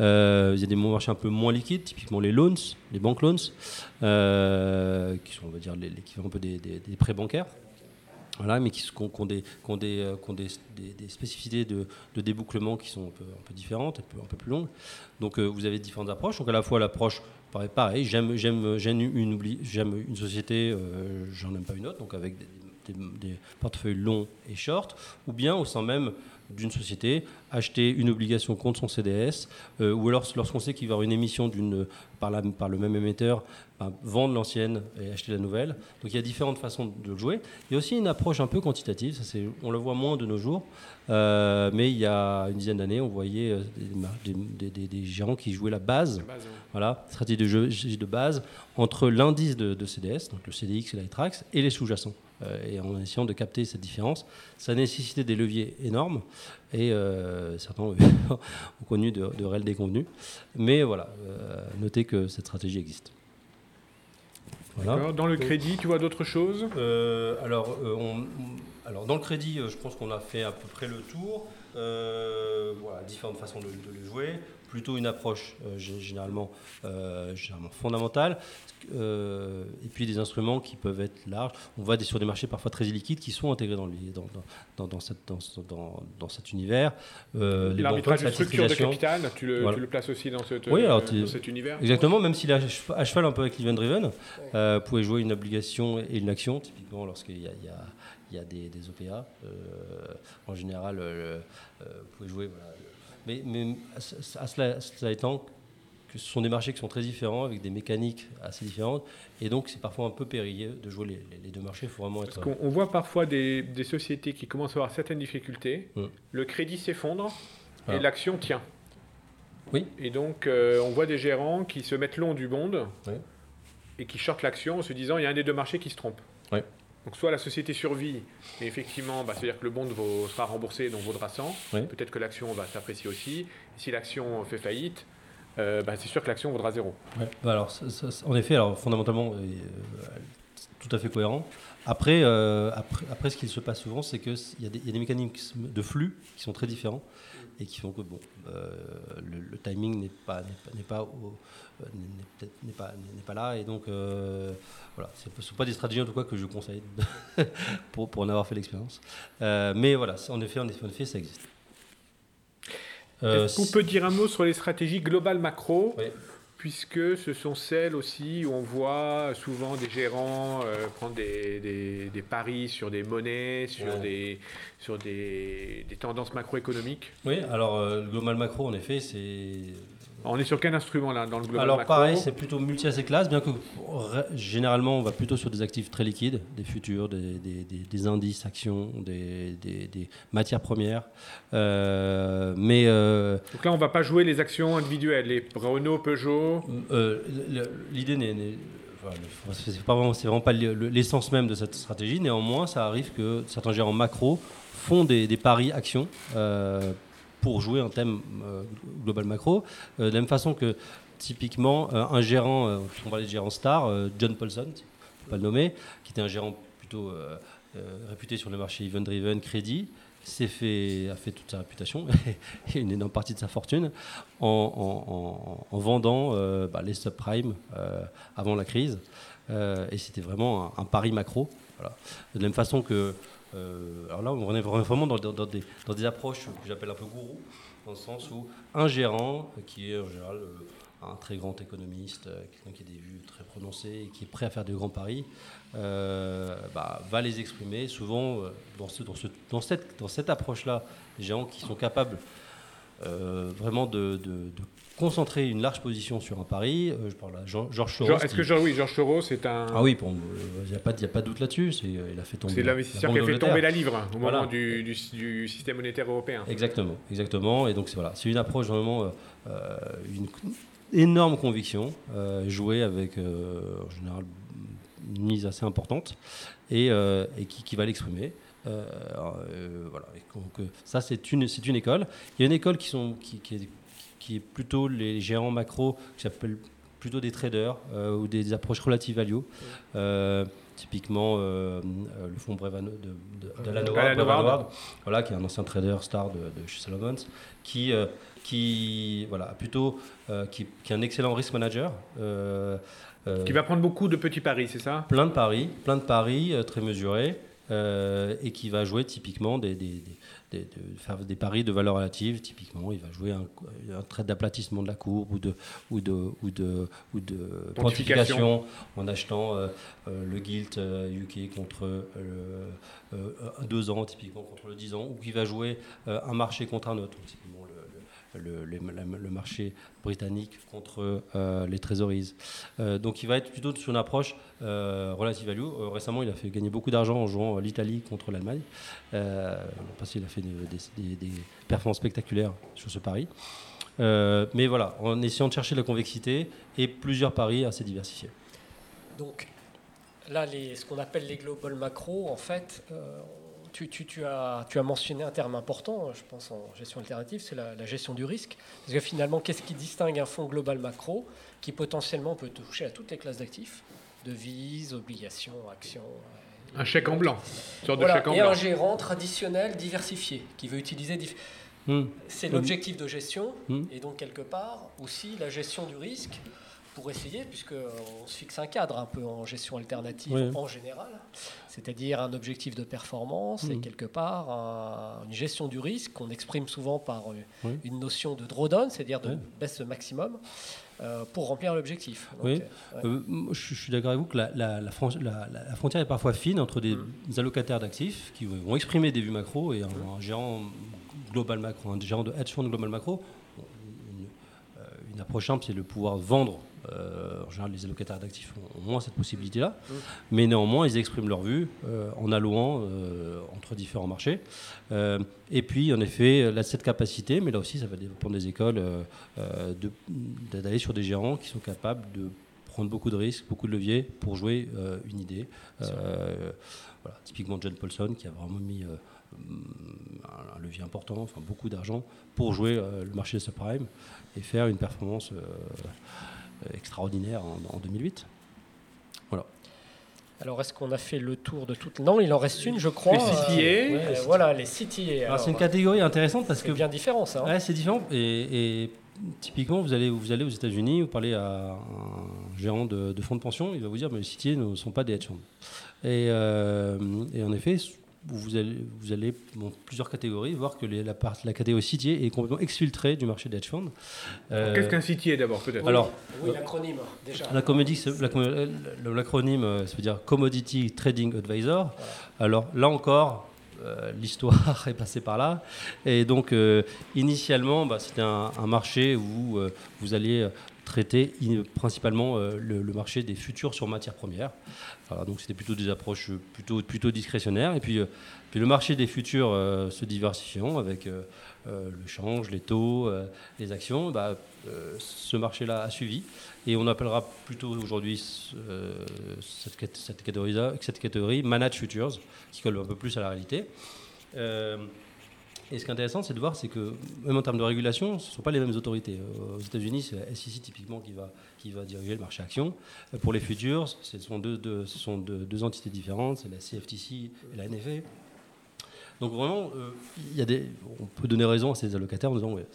Euh, il y a des marchés un peu moins liquides, typiquement les loans, les bank loans, euh, qui sont, on va dire, l'équivalent un peu des, des- des prêts bancaires. Voilà, mais qui, ont, euh, des- spécificités de, débouclement qui sont un peu, différentes, un peu, plus longues. Donc euh, vous avez différentes approches. Donc à la fois l'approche, pareil, j'aime, une, société, euh, j'en aime pas une autre, donc avec des, portefeuilles longs et short, ou bien au sein même d'une société, acheter une obligation contre son CDS, euh, ou alors lorsqu'on sait qu'il va y avoir une émission d'une, par, la- par le même émetteur, ben, vendre l'ancienne et acheter la nouvelle. Donc il y a différentes façons de le jouer. Il y a aussi une approche un peu quantitative, ça, c'est, on le voit moins de nos jours, euh, mais il y a une dizaine d'années, on voyait euh, des, des- des- des gérants qui jouaient la base La base, ouais. voilà, stratégie de jeu de base entre l'indice de, de CDS, donc le CDX et l'ITRAX, et les sous-jacents. Euh, et en essayant de capter cette différence, ça nécessitait des leviers énormes et euh, certains ont connu de, de réels déconvenus. Mais voilà, euh, notez que cette stratégie existe. Voilà. Dans le crédit, tu vois d'autres choses Euh, alors, euh, on- alors, dans le crédit, je pense qu'on a fait à peu près le tour. Euh, voilà, différentes façons de, de le jouer. Plutôt une approche euh, généralement, euh, généralement fondamentale. Euh, et puis des instruments qui peuvent être larges. On va des- sur des marchés parfois très illiquides qui sont intégrés dans, le- dans, dans, dans, cette, dans, ce- dans, dans cet univers. L'arbitrage de structure de capital, tu le, Voilà. tu le places aussi dans, cette, Oui, alors cet univers Exactement, même s'il est à che- à cheval un peu avec l'event driven, vous pouvez jouer une obligation et une action, typiquement lorsqu'il y a, il y a- il y a des, des OPA. euh, en général, euh, euh, vous pouvez jouer. voilà. Mais, mais à, ce- à cela, étant, que ce sont des marchés qui sont très différents, avec des mécaniques assez différentes, et donc c'est parfois un peu périlleux de jouer les, deux marchés. Il faut vraiment Parce être. qu'on on voit parfois des, des sociétés qui commencent à avoir certaines difficultés, Mm. le crédit s'effondre et Voilà. l'action tient. Oui. Et donc, euh, on voit des gérants qui se mettent long du Oui. et qui shortent l'action en se disant il y a un des deux marchés qui se trompe. Oui. Donc, soit la société survit, et effectivement, bah, c'est-à-dire que le bond vaut- sera remboursé, donc vaudra 100. Oui. Peut-être que l'action va s'apprécier aussi. Et si l'action fait faillite, euh, bah, c'est sûr que l'action vaudra zéro. Ouais. Bah alors, ça- ça- ça- en effet, alors fondamentalement, euh, tout à fait cohérent. Après, euh, après, après, ce qui se passe souvent, c'est qu'il y a des mécanismes de flux qui sont très différents et qui font que bon, euh, le, le timing n'est pas, n'est pas, n'est pas, euh, n'est pas, là. Et donc, euh, voilà, ce ne sont pas des stratégies en tout cas que je conseille pour, pour en avoir fait l'expérience. Euh, mais voilà, en, effet, en, effet, en effet, ça existe. Est-ce qu'on peut dire un mot sur les stratégies globales macro? Oui. Puisque ce sont celles aussi où on voit souvent des gérants euh, prendre des, des- des paris sur des monnaies, sur, Ouais. des, sur des, des tendances macroéconomiques. Oui, alors euh, le global macro, en effet, c'est On est sur quel instrument là dans le global Alors macro pareil, c'est plutôt multi-asset class, bien que généralement on va plutôt sur des actifs très liquides, des futurs, des, des- des- des indices, actions, des, matières premières. Euh, mais euh, Donc là, on va pas jouer les actions individuelles, les Renault, Peugeot. euh, l'idée n'est... c'est pas vraiment, vraiment pas le- le- l'essence même de cette stratégie. Néanmoins, ça arrive que certains gérants macro font des, des paris actions euh, pour jouer un thème euh, global macro. Euh, de la même façon que typiquement euh, un gérant, on parlait de gérant star, John Paulson, faut pas le nommer, qui était un gérant plutôt réputé sur le marché event-driven crédit, s'est fait, a fait toute sa réputation et une énorme partie de sa fortune en, en- en- en vendant bah, les subprimes avant la crise. Et c'était vraiment un, pari macro. De la même façon que. Euh, alors là, on est vraiment dans, des, dans des approches que j'appelle un peu gourou, dans le sens où un gérant, qui est en général euh, un très grand économiste, euh, quelqu'un qui a des vues très prononcées et qui est prêt à faire de grands paris, bah, va les exprimer. Souvent, dans, ce- ce- cette, cette approche-là, les gérants qui sont capables vraiment de concentrer une large position sur un pari. Euh, je parle à Jean- Georges Soros. Est-ce qui- que Georges oui, Georges Soros, c'est un. Ah oui, il n'y a, pas de- y a pas de doute là-dessus. c'est, euh, il a fait tomber. C'est l'investisseur qui a fait tomber la livre au Voilà. moment du, du- du système monétaire européen. Exactement, exactement. Et donc c'est voilà, c'est une approche vraiment euh, euh, une énorme conviction, euh, jouée avec euh, en général une mise assez importante et, euh, et qui, qui va l'exprimer. Euh, euh, voilà. Donc, euh, ça c'est une c'est une école. Il y a une école qui sont qui, qui est, qui est plutôt les gérants macro que j'appelle plutôt des traders euh, ou des approches relative value. Euh, typiquement euh, le fonds Brevan de, de, de Howard, voilà, qui est un ancien trader star de, de chez Solomons, qui, qui, voilà, plutôt, qui, qui est un excellent risk manager. Qui va prendre beaucoup de petits paris, c'est ça? Plein de paris, plein de paris très mesurés, euh, et qui va jouer typiquement des, des, des- des- de faire des paris de valeur relative. Typiquement, il va jouer un, un trait d'aplatissement de la courbe ou de, ou de, ou de, ou de Pontification. en achetant euh, euh, le gilt UK contre le, euh, un 2 ans, typiquement contre le 10 ans, ou qui va jouer un marché contre un autre. Donc, le, marché britannique contre euh, les trésoreries. Euh, donc il va être plutôt sur une approche euh, relative value. Euh, récemment, il a fait gagner beaucoup d'argent en jouant l'Italie contre l'Allemagne. Parce qu'il a fait des, performances spectaculaires sur ce pari. Mais voilà, en essayant de chercher la convexité et plusieurs paris assez diversifiés. Donc là, ce qu'on appelle les global macro, en fait, tu, tu- tu as, tu as mentionné un terme important, je pense en gestion alternative, c'est la, la gestion du risque. Parce que finalement, qu'est-ce qui distingue un fonds global macro qui potentiellement peut toucher à toutes les classes d'actifs Devises, obligations, actions. euh, Un chèque en blanc. Sorte Voilà, de chèque en et blanc. un gérant traditionnel diversifié qui veut utiliser. dif- Hmm. C'est Hmm. l'objectif de gestion Hmm. et donc quelque part aussi la gestion du risque pour essayer, puisqu'on se fixe un cadre un peu en gestion alternative Oui. en général, c'est-à-dire un objectif de performance et Hmm. quelque part un- une gestion du risque qu'on exprime souvent par euh, Oui. une notion de drawdown, c'est-à-dire de Oui. baisse maximum, euh, pour remplir l'objectif. Oui. euh, ouais. Euh, je, je suis d'accord avec vous que la, la- la fron- la- la- la frontière est parfois fine entre des Mm. allocataires d'actifs qui vont exprimer des vues macro et un, un gérant global macro, un gérant de hedge fund global macro. Une, euh, une approche simple, c'est de pouvoir vendre. Euh, en général, les allocataires d'actifs ont, moins cette possibilité-là, mais néanmoins, ils expriment leur vue euh, en allouant euh, entre différents marchés. Et puis, en effet, cette capacité, mais là aussi, ça va dépendre des écoles, d'aller sur des gérants qui sont capables de prendre beaucoup de risques, beaucoup de leviers pour jouer une idée. Voilà, typiquement John Paulson qui a vraiment mis un, levier important, enfin beaucoup d'argent pour jouer le marché des subprimes et faire une performance extraordinaire en, en 2008. Voilà. Alors, est-ce qu'on a fait le tour de toutes Non, il en reste une, je crois. Les CTA. Euh, voilà, les CTA. Alors, c'est une catégorie intéressante parce c'est que bien différent, ça. hein. Ouais, c'est différent. Et, et typiquement, vous allez, vous allez aux États-Unis, vous parlez à un gérant de, de fonds de pension, il va vous dire mais les CTA ne sont pas des hedge funds. Et, euh, et en effet, vous allez, vous allez dans plusieurs catégories voir que les- la, part- la catégorie CTA est complètement exfiltrée du marché des hedge funds. Euh, Qu'est-ce qu'un CTA d'abord, peut-être? Alors, Oui, l'acronyme, déjà. la comédie, c'est- la com- euh, l'acronyme, euh, ça veut dire Commodity Trading Advisor. Alors là encore, euh, l'histoire est passée par là. Et donc, euh, initialement, bah, c'était un, un marché où euh, vous alliez traiter in- principalement euh, le, marché des futurs sur matières premières. Donc c'était plutôt des approches plutôt, plutôt discrétionnaires. Et puis, euh, puis le marché des futurs euh, se diversifiant avec le change, les taux, les actions, bah, ce marché-là a suivi. Et on appellera plutôt aujourd'hui cette, cat- cette catégorie cette Managed Futures, qui colle un peu plus à la réalité. Et ce qui est intéressant, c'est de voir, c'est que même en termes de régulation, ce ne sont pas les mêmes autorités. Euh, Aux États-Unis, c'est la SEC typiquement qui va, qui va diriger le marché action. Euh, Pour les futures, ce sont deux, deux- entités différentes, c'est la CFTC et la NFA. Donc vraiment, euh, y a des, on peut donner raison à ces allocataires en disant, ouais,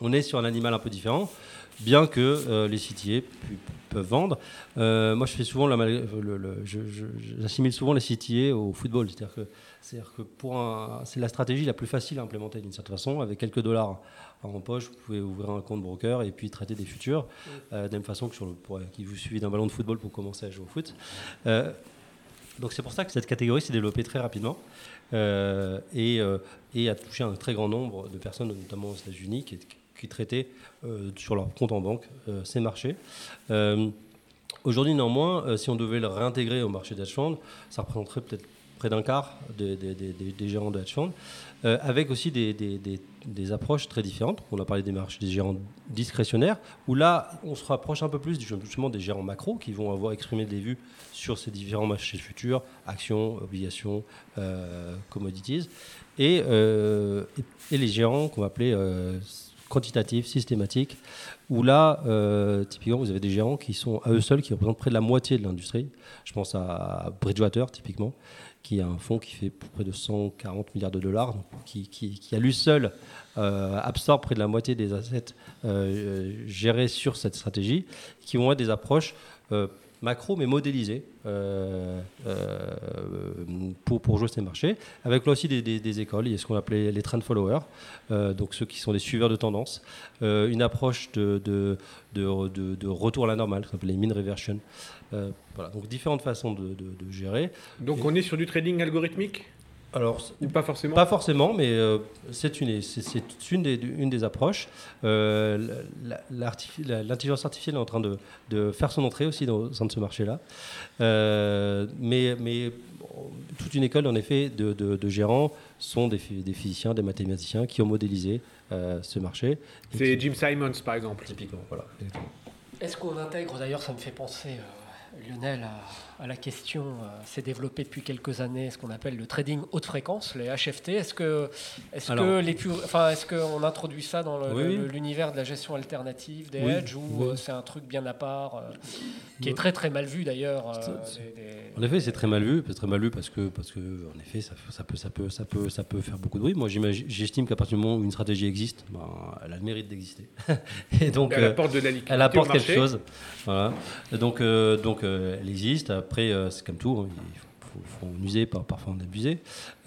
on est sur un animal un peu différent, bien que euh, les CTA peuvent vendre. Moi, je fais souvent j'assimile souvent les CTA au football, c'est-à-dire que c'est-à-dire que c'est la stratégie la plus facile à implémenter d'une certaine façon. Avec quelques dollars en poche, vous pouvez ouvrir un compte broker et puis traiter des futurs, euh, de la même façon que sur le, pour, qui vous suffit d'un ballon de football pour commencer à jouer au foot. Euh, donc c'est pour ça que cette catégorie s'est développée très rapidement euh, et, euh, a touché un très grand nombre de personnes, notamment aux États-Unis, qui, traitaient euh, sur leur compte en banque euh, ces marchés. Euh, Aujourd'hui, néanmoins, euh, si on devait le réintégrer au marché d'hedge ça représenterait peut-être près d'un quart des, gérants de hedge fund, euh, avec aussi des, approches très différentes. On a parlé des marchés des gérants discrétionnaires, où là, on se rapproche un peu plus justement des gérants macro qui vont avoir exprimé des vues sur ces différents marchés futurs, actions, obligations, euh, commodities, et, euh, et, les gérants qu'on va appeler quantitatifs, systématiques, où là, euh, typiquement, vous avez des gérants qui sont à eux seuls, qui représentent près de la moitié de l'industrie. Je pense à Bridgewater, typiquement, qui a un fonds qui fait près de 140 milliards de dollars, donc qui, qui, qui à lui seul euh, absorbe près de la moitié des assets euh, gérés sur cette stratégie, qui vont être des approches macro mais modélisées euh, euh, pour, pour jouer ces marchés, avec là aussi des, des- des écoles, il y a ce qu'on appelait les trend followers, euh, donc ceux qui sont des suiveurs de tendance, une approche de, de, de, de- de retour à la normale, qu'on appelle les mean reversion. Voilà, donc différentes façons de gérer. Donc on est sur du trading algorithmique? Alors, pas forcément pas forcément, mais euh, c'est une, c'est- c'est une, des, une des approches. Euh, L'intelligence artificielle est en train de, de faire son entrée aussi dans, au sein de ce marché-là. Euh, mais, mais bon, toute une école, en effet, de, de- de gérants sont des, des physiciens, des mathématiciens qui ont modélisé euh, ce marché. C'est qui- Jim Simons, par exemple. typiquement. Voilà. Est-ce qu'on intègre, d'ailleurs, ça me fait penser, euh, Lionel, à, à la question, euh, c'est développé depuis quelques années, ce qu'on appelle le trading haute fréquence, les HFT. Est-ce que, est-ce que les enfin, est-ce qu'on introduit ça dans le- Oui, le- oui. l'univers de la gestion alternative des Oui, hedges ou oui. euh, c'est un truc bien à part, euh, qui est très très mal vu d'ailleurs euh, C'est- des- des- En effet, c'est très mal vu, c'est très mal vu parce que, parce que, en effet, ça, ça peut, ça peut, ça peut, ça peut faire beaucoup de bruit. Moi, j'imagine- j'estime qu'à partir du moment où une stratégie existe, ben, elle a le mérite d'exister. Et donc, Elle apporte de la liquidité elle apporte quelque chose. Voilà. Et donc, euh, donc euh, elle existe. Après, euh, c'est comme tout, hein, il faut, faut en user, par- parfois en abuser.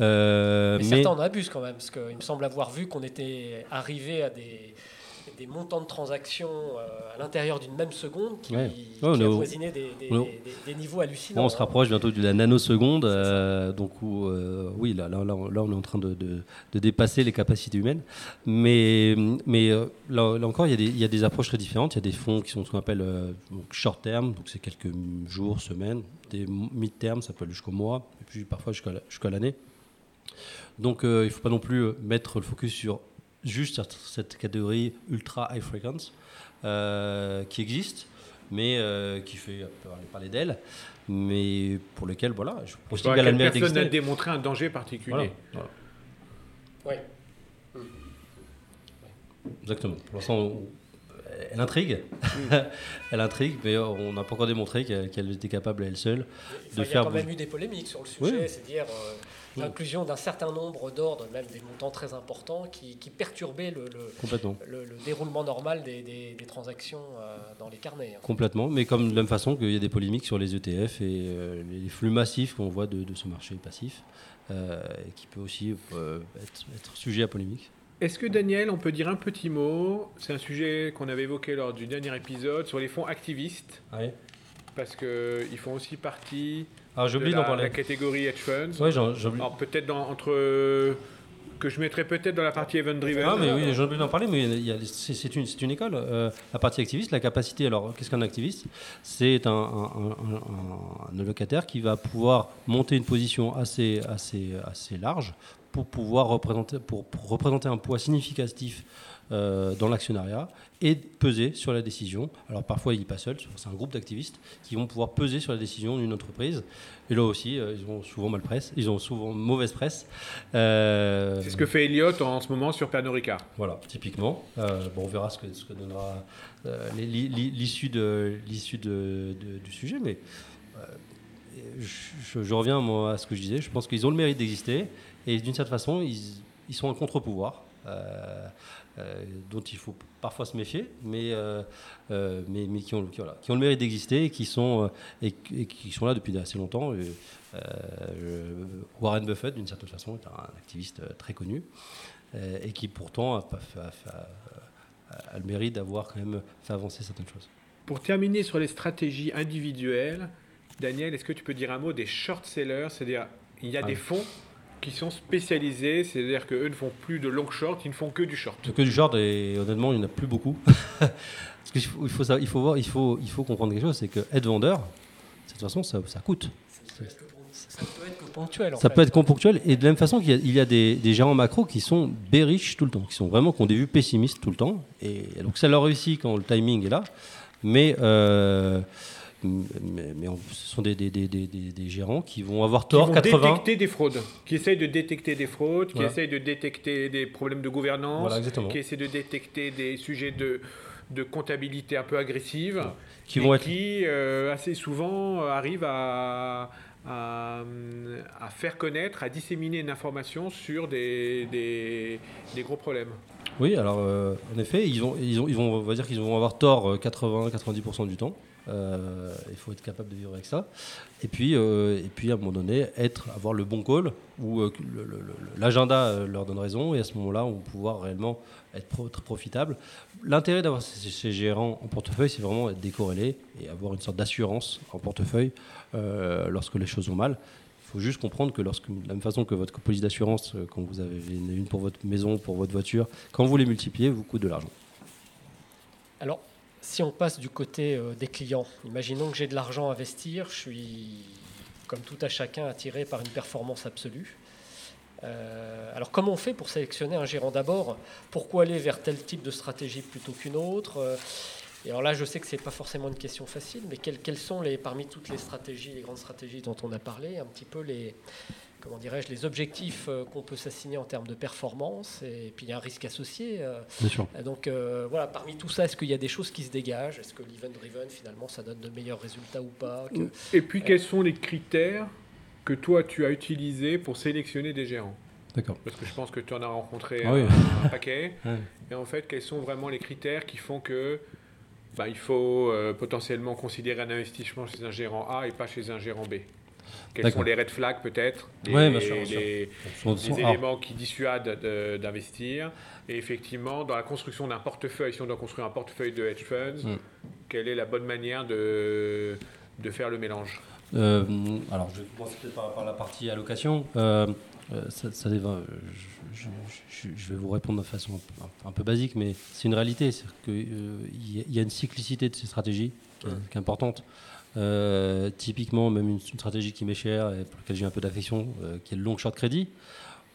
Euh, Mais, mais certains en abusent quand même, parce qu'il me semble avoir vu qu'on était arrivé à des, des montants de transactions euh, à l'intérieur d'une même seconde qui, Ouais. qui avoisinaient des, des- niveaux hallucinants. on se rapproche bientôt de la nanoseconde. euh, donc, où, euh, oui, là, là, là, on- là, on est en train de, de- de dépasser les capacités humaines. Mais, mais là, encore, il y, a des, il y a des approches très différentes. Il y a des fonds qui sont ce qu'on appelle donc short term, donc c'est quelques jours, semaines. Des mid term, ça peut aller jusqu'au mois, et puis parfois jusqu'à la- jusqu'à l'année. Donc, il ne faut pas non plus mettre le focus sur juste cette, catégorie ultra high frequency euh, qui existe, mais euh, qui fait parler, parler d'elle, mais pour lequel, voilà, je pense Sur qu'elle a le laquelle mérite personne n'a démontré un danger particulier. Voilà, voilà. Ouais. Exactement. Pour l'instant, elle intrigue. elle intrigue, mais on n'a pas encore démontré qu'elle était capable à elle seule de faire. Il y a quand même eu des polémiques sur le sujet, c'est-à-dire l'inclusion d'un certain nombre d'ordres, même des montants très importants, qui, perturbaient le, le, déroulement normal des, transactions euh, dans les carnets. Hein. Complètement, mais comme de la même façon qu'il y a des polémiques sur les ETF et euh, les flux massifs qu'on voit de, ce marché passif, euh, qui peut aussi être, sujet à polémique. Est-ce que Daniel, on peut dire un petit mot? C'est un sujet qu'on avait évoqué lors du dernier épisode sur les fonds activistes. Oui. Parce qu'ils font aussi partie alors j'oublie d'en parler. La catégorie hedge funds. Oui, j'oublie. Alors peut-être entre que je mettrais peut-être dans la partie event driven. Ah mais oui, j'ai oublié d'en parler, mais c'est une, une, école. Euh, la partie activiste, la capacité. Alors qu'est-ce qu'un activiste? C'est un, un, locataire qui va pouvoir monter une position assez, assez, assez large pour pouvoir représenter, pour représenter un poids significatif euh, dans l'actionnariat et peser sur la décision. Alors parfois il n'est pas seul, c'est un groupe d'activistes qui vont pouvoir peser sur la décision d'une entreprise. Et là aussi, euh, ils ont souvent mal presse, ils ont souvent mauvaise presse. Euh, c'est ce que fait Elliott en ce moment sur Pernod Ricard. Voilà, typiquement. bon, on verra ce que, ce que donnera l'issue de, de, du sujet, mais je, reviens moi, à ce que je disais. Je pense qu'ils ont le mérite d'exister et d'une certaine façon, ils, ils sont un contre-pouvoir. Euh, dont il faut parfois se méfier, mais, euh, euh, mais, mais qui, ont, qui, qui, ont, le mérite d'exister et, qui sont, et, qui sont là depuis assez longtemps. Warren Buffett, d'une certaine façon, est un activiste très connu et qui pourtant a, a le mérite d'avoir quand même fait avancer certaines choses. Pour terminer sur les stratégies individuelles, Daniel, est-ce que tu peux dire un mot des short sellers? C'est-à-dire, il y a ah des fonds qui sont spécialisés, c'est-à-dire qu'eux ne font plus de long short, ils ne font que du short. Que du short, et honnêtement, il n'y en a plus beaucoup. Parce qu'il faut, il faut, il faut, voir, il faut, il faut comprendre quelque chose, c'est que être vendeur, de toute façon, ça, ça coûte. Ça peut être que ponctuel. ça peut être ponctuel. Et de la même façon qu'il y a, il y a des, des, gérants macro qui sont bearish tout le temps, qui sont vraiment, qui ont des vues pessimistes tout le temps. Et donc ça leur réussit quand le timing est là. Mais euh, mais, ce sont des, des, des, des, gérants qui vont avoir tort. Qui vont détecter des fraudes, qui essayent de détecter des fraudes, qui essayent de détecter des problèmes de gouvernance, qui essayent de détecter des sujets de, de comptabilité un peu agressive, qui, vont être... qui euh, assez souvent euh, arrivent à, à, à, faire connaître, à disséminer une information sur des, des, gros problèmes. Oui, alors euh, en effet, ils, ont, ils, ont, ils vont, on va dire qu'ils vont avoir tort 80-90% du temps. Euh, il faut être capable de vivre avec ça. Et puis, euh, et puis à un moment donné, être, avoir le bon call où euh, l'agenda leur donne raison et à ce moment-là, on va pouvoir réellement être très profitable. L'intérêt d'avoir ces, gérants en portefeuille, c'est vraiment être décorrélé et avoir une sorte d'assurance en portefeuille lorsque les choses vont mal. Il faut juste comprendre que de la même façon que votre police d'assurance, quand vous avez une pour votre maison, pour votre voiture, quand vous les multipliez, vous coûte de l'argent. Alors, si on passe du côté euh, des clients, imaginons que j'ai de l'argent à investir, je suis, comme tout à chacun, attiré par une performance absolue. Euh, alors comment on fait pour sélectionner un gérant d'abord? Pourquoi aller vers tel type de stratégie plutôt qu'une autre? Euh, Et alors là, je sais que ce n'est pas forcément une question facile, mais quelles, quelles, sont les, parmi toutes les stratégies, les grandes stratégies dont on a parlé, un petit peu les, comment dirais-je, les objectifs euh, qu'on peut s'assigner en termes de performance, et puis il y a un risque associé. Euh. Bien sûr. Donc euh, voilà, parmi tout ça, est-ce qu'il y a des choses qui se dégagent? Est-ce que l'event-driven, finalement, ça donne de meilleurs résultats ou pas? Et puis, quels sont les critères que toi, tu as utilisés pour sélectionner des gérants? D'accord. Parce que je pense que tu en as rencontré ah un, paquet. Et en fait, quels sont vraiment les critères qui font que bah, il faut potentiellement considérer un investissement chez un gérant A et pas chez un gérant B? Quels sont les red flags peut-être Les, éléments qui dissuadent d'investir. Et effectivement, dans la construction d'un portefeuille, si on doit construire un portefeuille de hedge funds, hmm. quelle est la bonne manière de, de faire le mélange euh, Alors, je vais commencer par, par, la partie allocation. Euh, euh, ça, je, vais vous répondre de façon un, peu basique, mais c'est une réalité. C'est qu'il y, a une cyclicité de ces stratégies qui est importante. Euh, typiquement, même une, stratégie qui m'est chère et pour laquelle j'ai un peu d'affection, euh, qui est le long short crédit.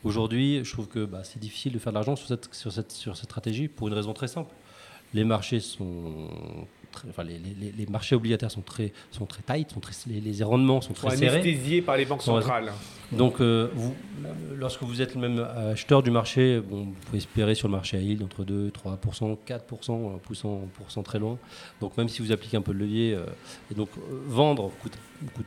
Aujourd'hui, je trouve que bah, c'est difficile de faire de l'argent sur cette, stratégie pour une raison très simple. Les marchés sont très, enfin, les, les- les marchés obligataires sont très, sont très tight, sont très, les, les rendements sont très serrés. anesthésiés par les banques centrales. Donc, euh, vous, lorsque vous êtes même acheteur du marché, bon, vous pouvez espérer sur le marché à yield entre 2, 3%, 4%, en poussant, en poussant très loin. Donc, même si vous appliquez un peu de levier, euh, et donc euh, vendre coûte, coûte-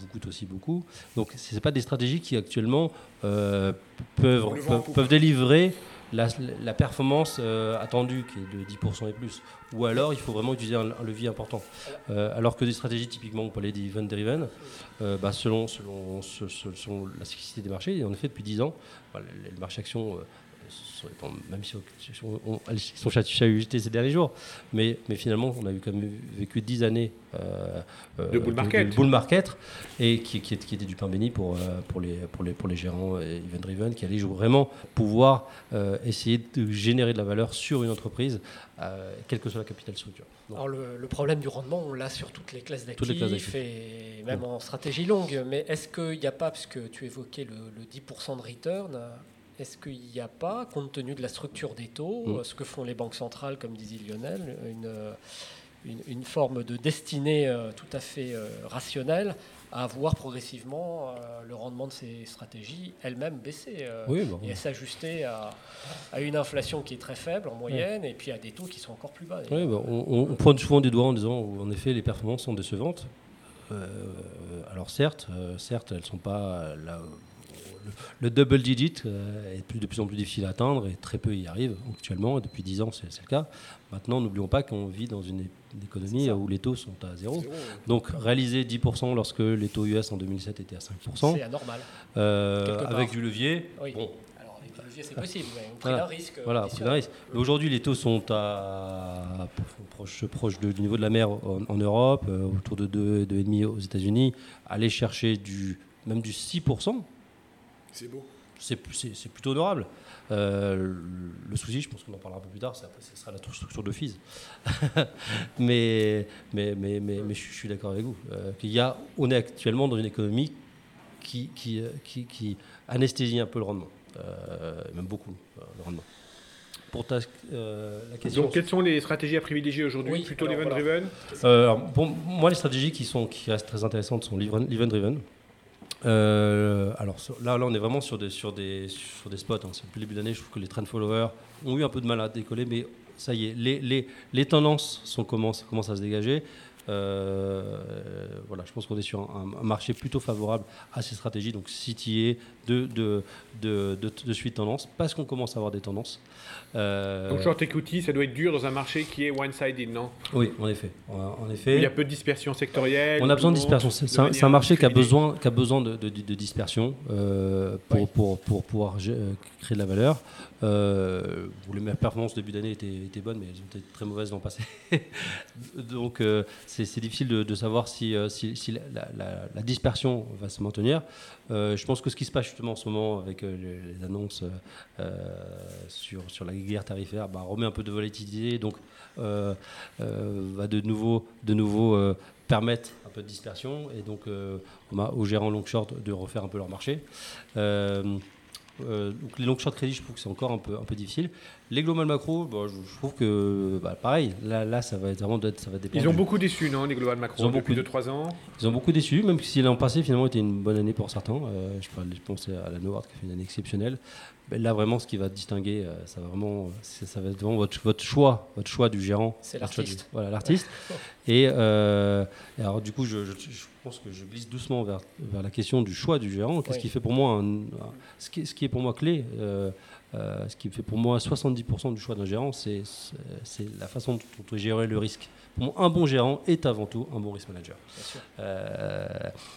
vous coûte aussi beaucoup. Donc, ce n'est pas des stratégies qui actuellement euh, peuvent, le peuvent délivrer la, performance euh, attendue qui est de 10% et plus. Ou alors, il faut vraiment utiliser un, levier important. Euh, alors que des stratégies, typiquement, on parlait des event-driven, euh, bah, selon, selon, selon la cyclicité des marchés, et en effet, depuis 10 ans, bah, le, le marché action, même si on- on- elles sont chahutés ces derniers jours, mais, mais finalement, on a eu quand même vécu 10 années euh, euh, De bull market. bull market, et qui, qui, est- qui était du pain béni pour, euh, pour, les, pour, les, pour les gérants euh, event-driven, qui allaient vraiment pouvoir euh, essayer de générer de la valeur sur une entreprise, euh, quelle que soit la capital structure. Donc, Alors le, le problème du rendement, on l'a sur toutes les classes Toutes les classes d'actifs et même en stratégie longue. Mais est-ce qu'il n'y a pas, puisque tu évoquais le, le 10% de return, est-ce qu'il n'y a pas, compte tenu de la structure des taux, Mm. euh, ce que font les banques centrales, comme disait Lionel, une, une, une forme de destinée euh, tout à fait euh, rationnelle à voir progressivement euh, le rendement de ces stratégies elles-mêmes baisser euh, oui, bah, et s'ajuster à, à une inflation qui est très faible en moyenne et puis à des taux qui sont encore plus bas. Oui, bah, on, on- pointe souvent des doigts en disant en effet les performances sont décevantes. Euh, alors certes, euh, certes, elles sont pas là. Le, le double digit euh, est de plus en plus difficile à atteindre et très peu y arrivent actuellement. Et depuis 10 ans, c'est le cas. Maintenant, n'oublions pas qu'on vit dans une, économie où les taux sont à zéro. Zéro. Donc réaliser 10% lorsque les taux US en 2007 étaient à 5%, C'est anormal. euh, avec du levier, Oui. bon, Alors avec leviers, c'est possible, mais on Voilà. prend un risque. Voilà, un risque. Mais aujourd'hui, les taux sont à proche, proche de- du niveau de la mer en, en Europe, euh, autour de 2, 2,5 aux États-Unis. Aller chercher du, même du 6%, C'est beau. c'est plutôt honorable. Euh, le souci, je pense qu'on en parlera un peu plus tard, après, ce sera la structure de FIS. mais, mais, mais, mais, mais je, suis- d'accord avec vous. Euh, qu'il y a, on est actuellement dans une économie qui, qui, euh, qui, qui anesthésie un peu le rendement, euh, même beaucoup le rendement. Pour ta, euh, la question. Donc, quelles sont les stratégies à privilégier aujourd'hui Oui, Plutôt l'event-driven Euh, moi, les stratégies qui, sont, qui restent très intéressantes sont l'event driven. Euh, alors là, là, on est vraiment sur des, sur des, sur des spots. hein. C'est le début d'année, je trouve que les trend followers ont eu un peu de mal à décoller, mais ça y est, les, les, les tendances sont, commencent, commencent à se dégager. Euh, voilà, je pense qu'on est sur un, un marché plutôt favorable à ces stratégies, donc CTA de, de, de, de, de suite tendance, parce qu'on commence à avoir des tendances. Euh, Donc, short equity, ça doit être dur dans un marché qui est one-sided, non? Oui, en effet. En Il effet. y a peu de dispersion sectorielle. On a besoin de dispersion. C'est un, marché qui a besoin, qui a besoin de, de- de dispersion euh, pour, Oui. pour, pour pouvoir créer de la valeur. Euh, bon, les meilleures performances début d'année étaient, bonnes, mais elles ont été très mauvaises l'an passé. Donc euh, c'est difficile de, savoir si, euh, la, dispersion va se maintenir. Euh, je pense que ce qui se passe justement en ce moment avec les, annonces sur, la guerre tarifaire bah, remet un peu de volatilité, donc va de nouveau, permettre un peu de dispersion et donc aux gérants long short de refaire un peu leur marché. Euh, donc les long short crédit, je trouve que c'est encore un peu difficile. Les global macro, bon, je, je trouve que bah, pareil, là, là ça va être vraiment d'être- ça va dépendre. Ils ont beaucoup déçu, non, les global macro, Ils ont depuis beaucoup 2-3 ans. ils ont beaucoup déçu, même si l'an passé finalement était une bonne année pour certains. Euh, je, parle- je pense à la Noward qui a fait une année exceptionnelle. Ben là vraiment, ce qui va distinguer, euh, ça va vraiment, ça va être vraiment votre, votre choix, votre choix du gérant. C'est l'artiste. Voilà, l'artiste. et, euh, et alors du coup, je, je- je pense que je glisse doucement vers, vers la question du choix du gérant. Qu'est-ce Oui. qui fait pour moi, un- un- ce, qui, ce qui est pour moi clé, euh, ce qui fait pour moi 70% du choix d'un gérant, c'est la façon dont on peut gérer le risque. Pour moi, un bon gérant est avant tout un bon risk manager. Euh,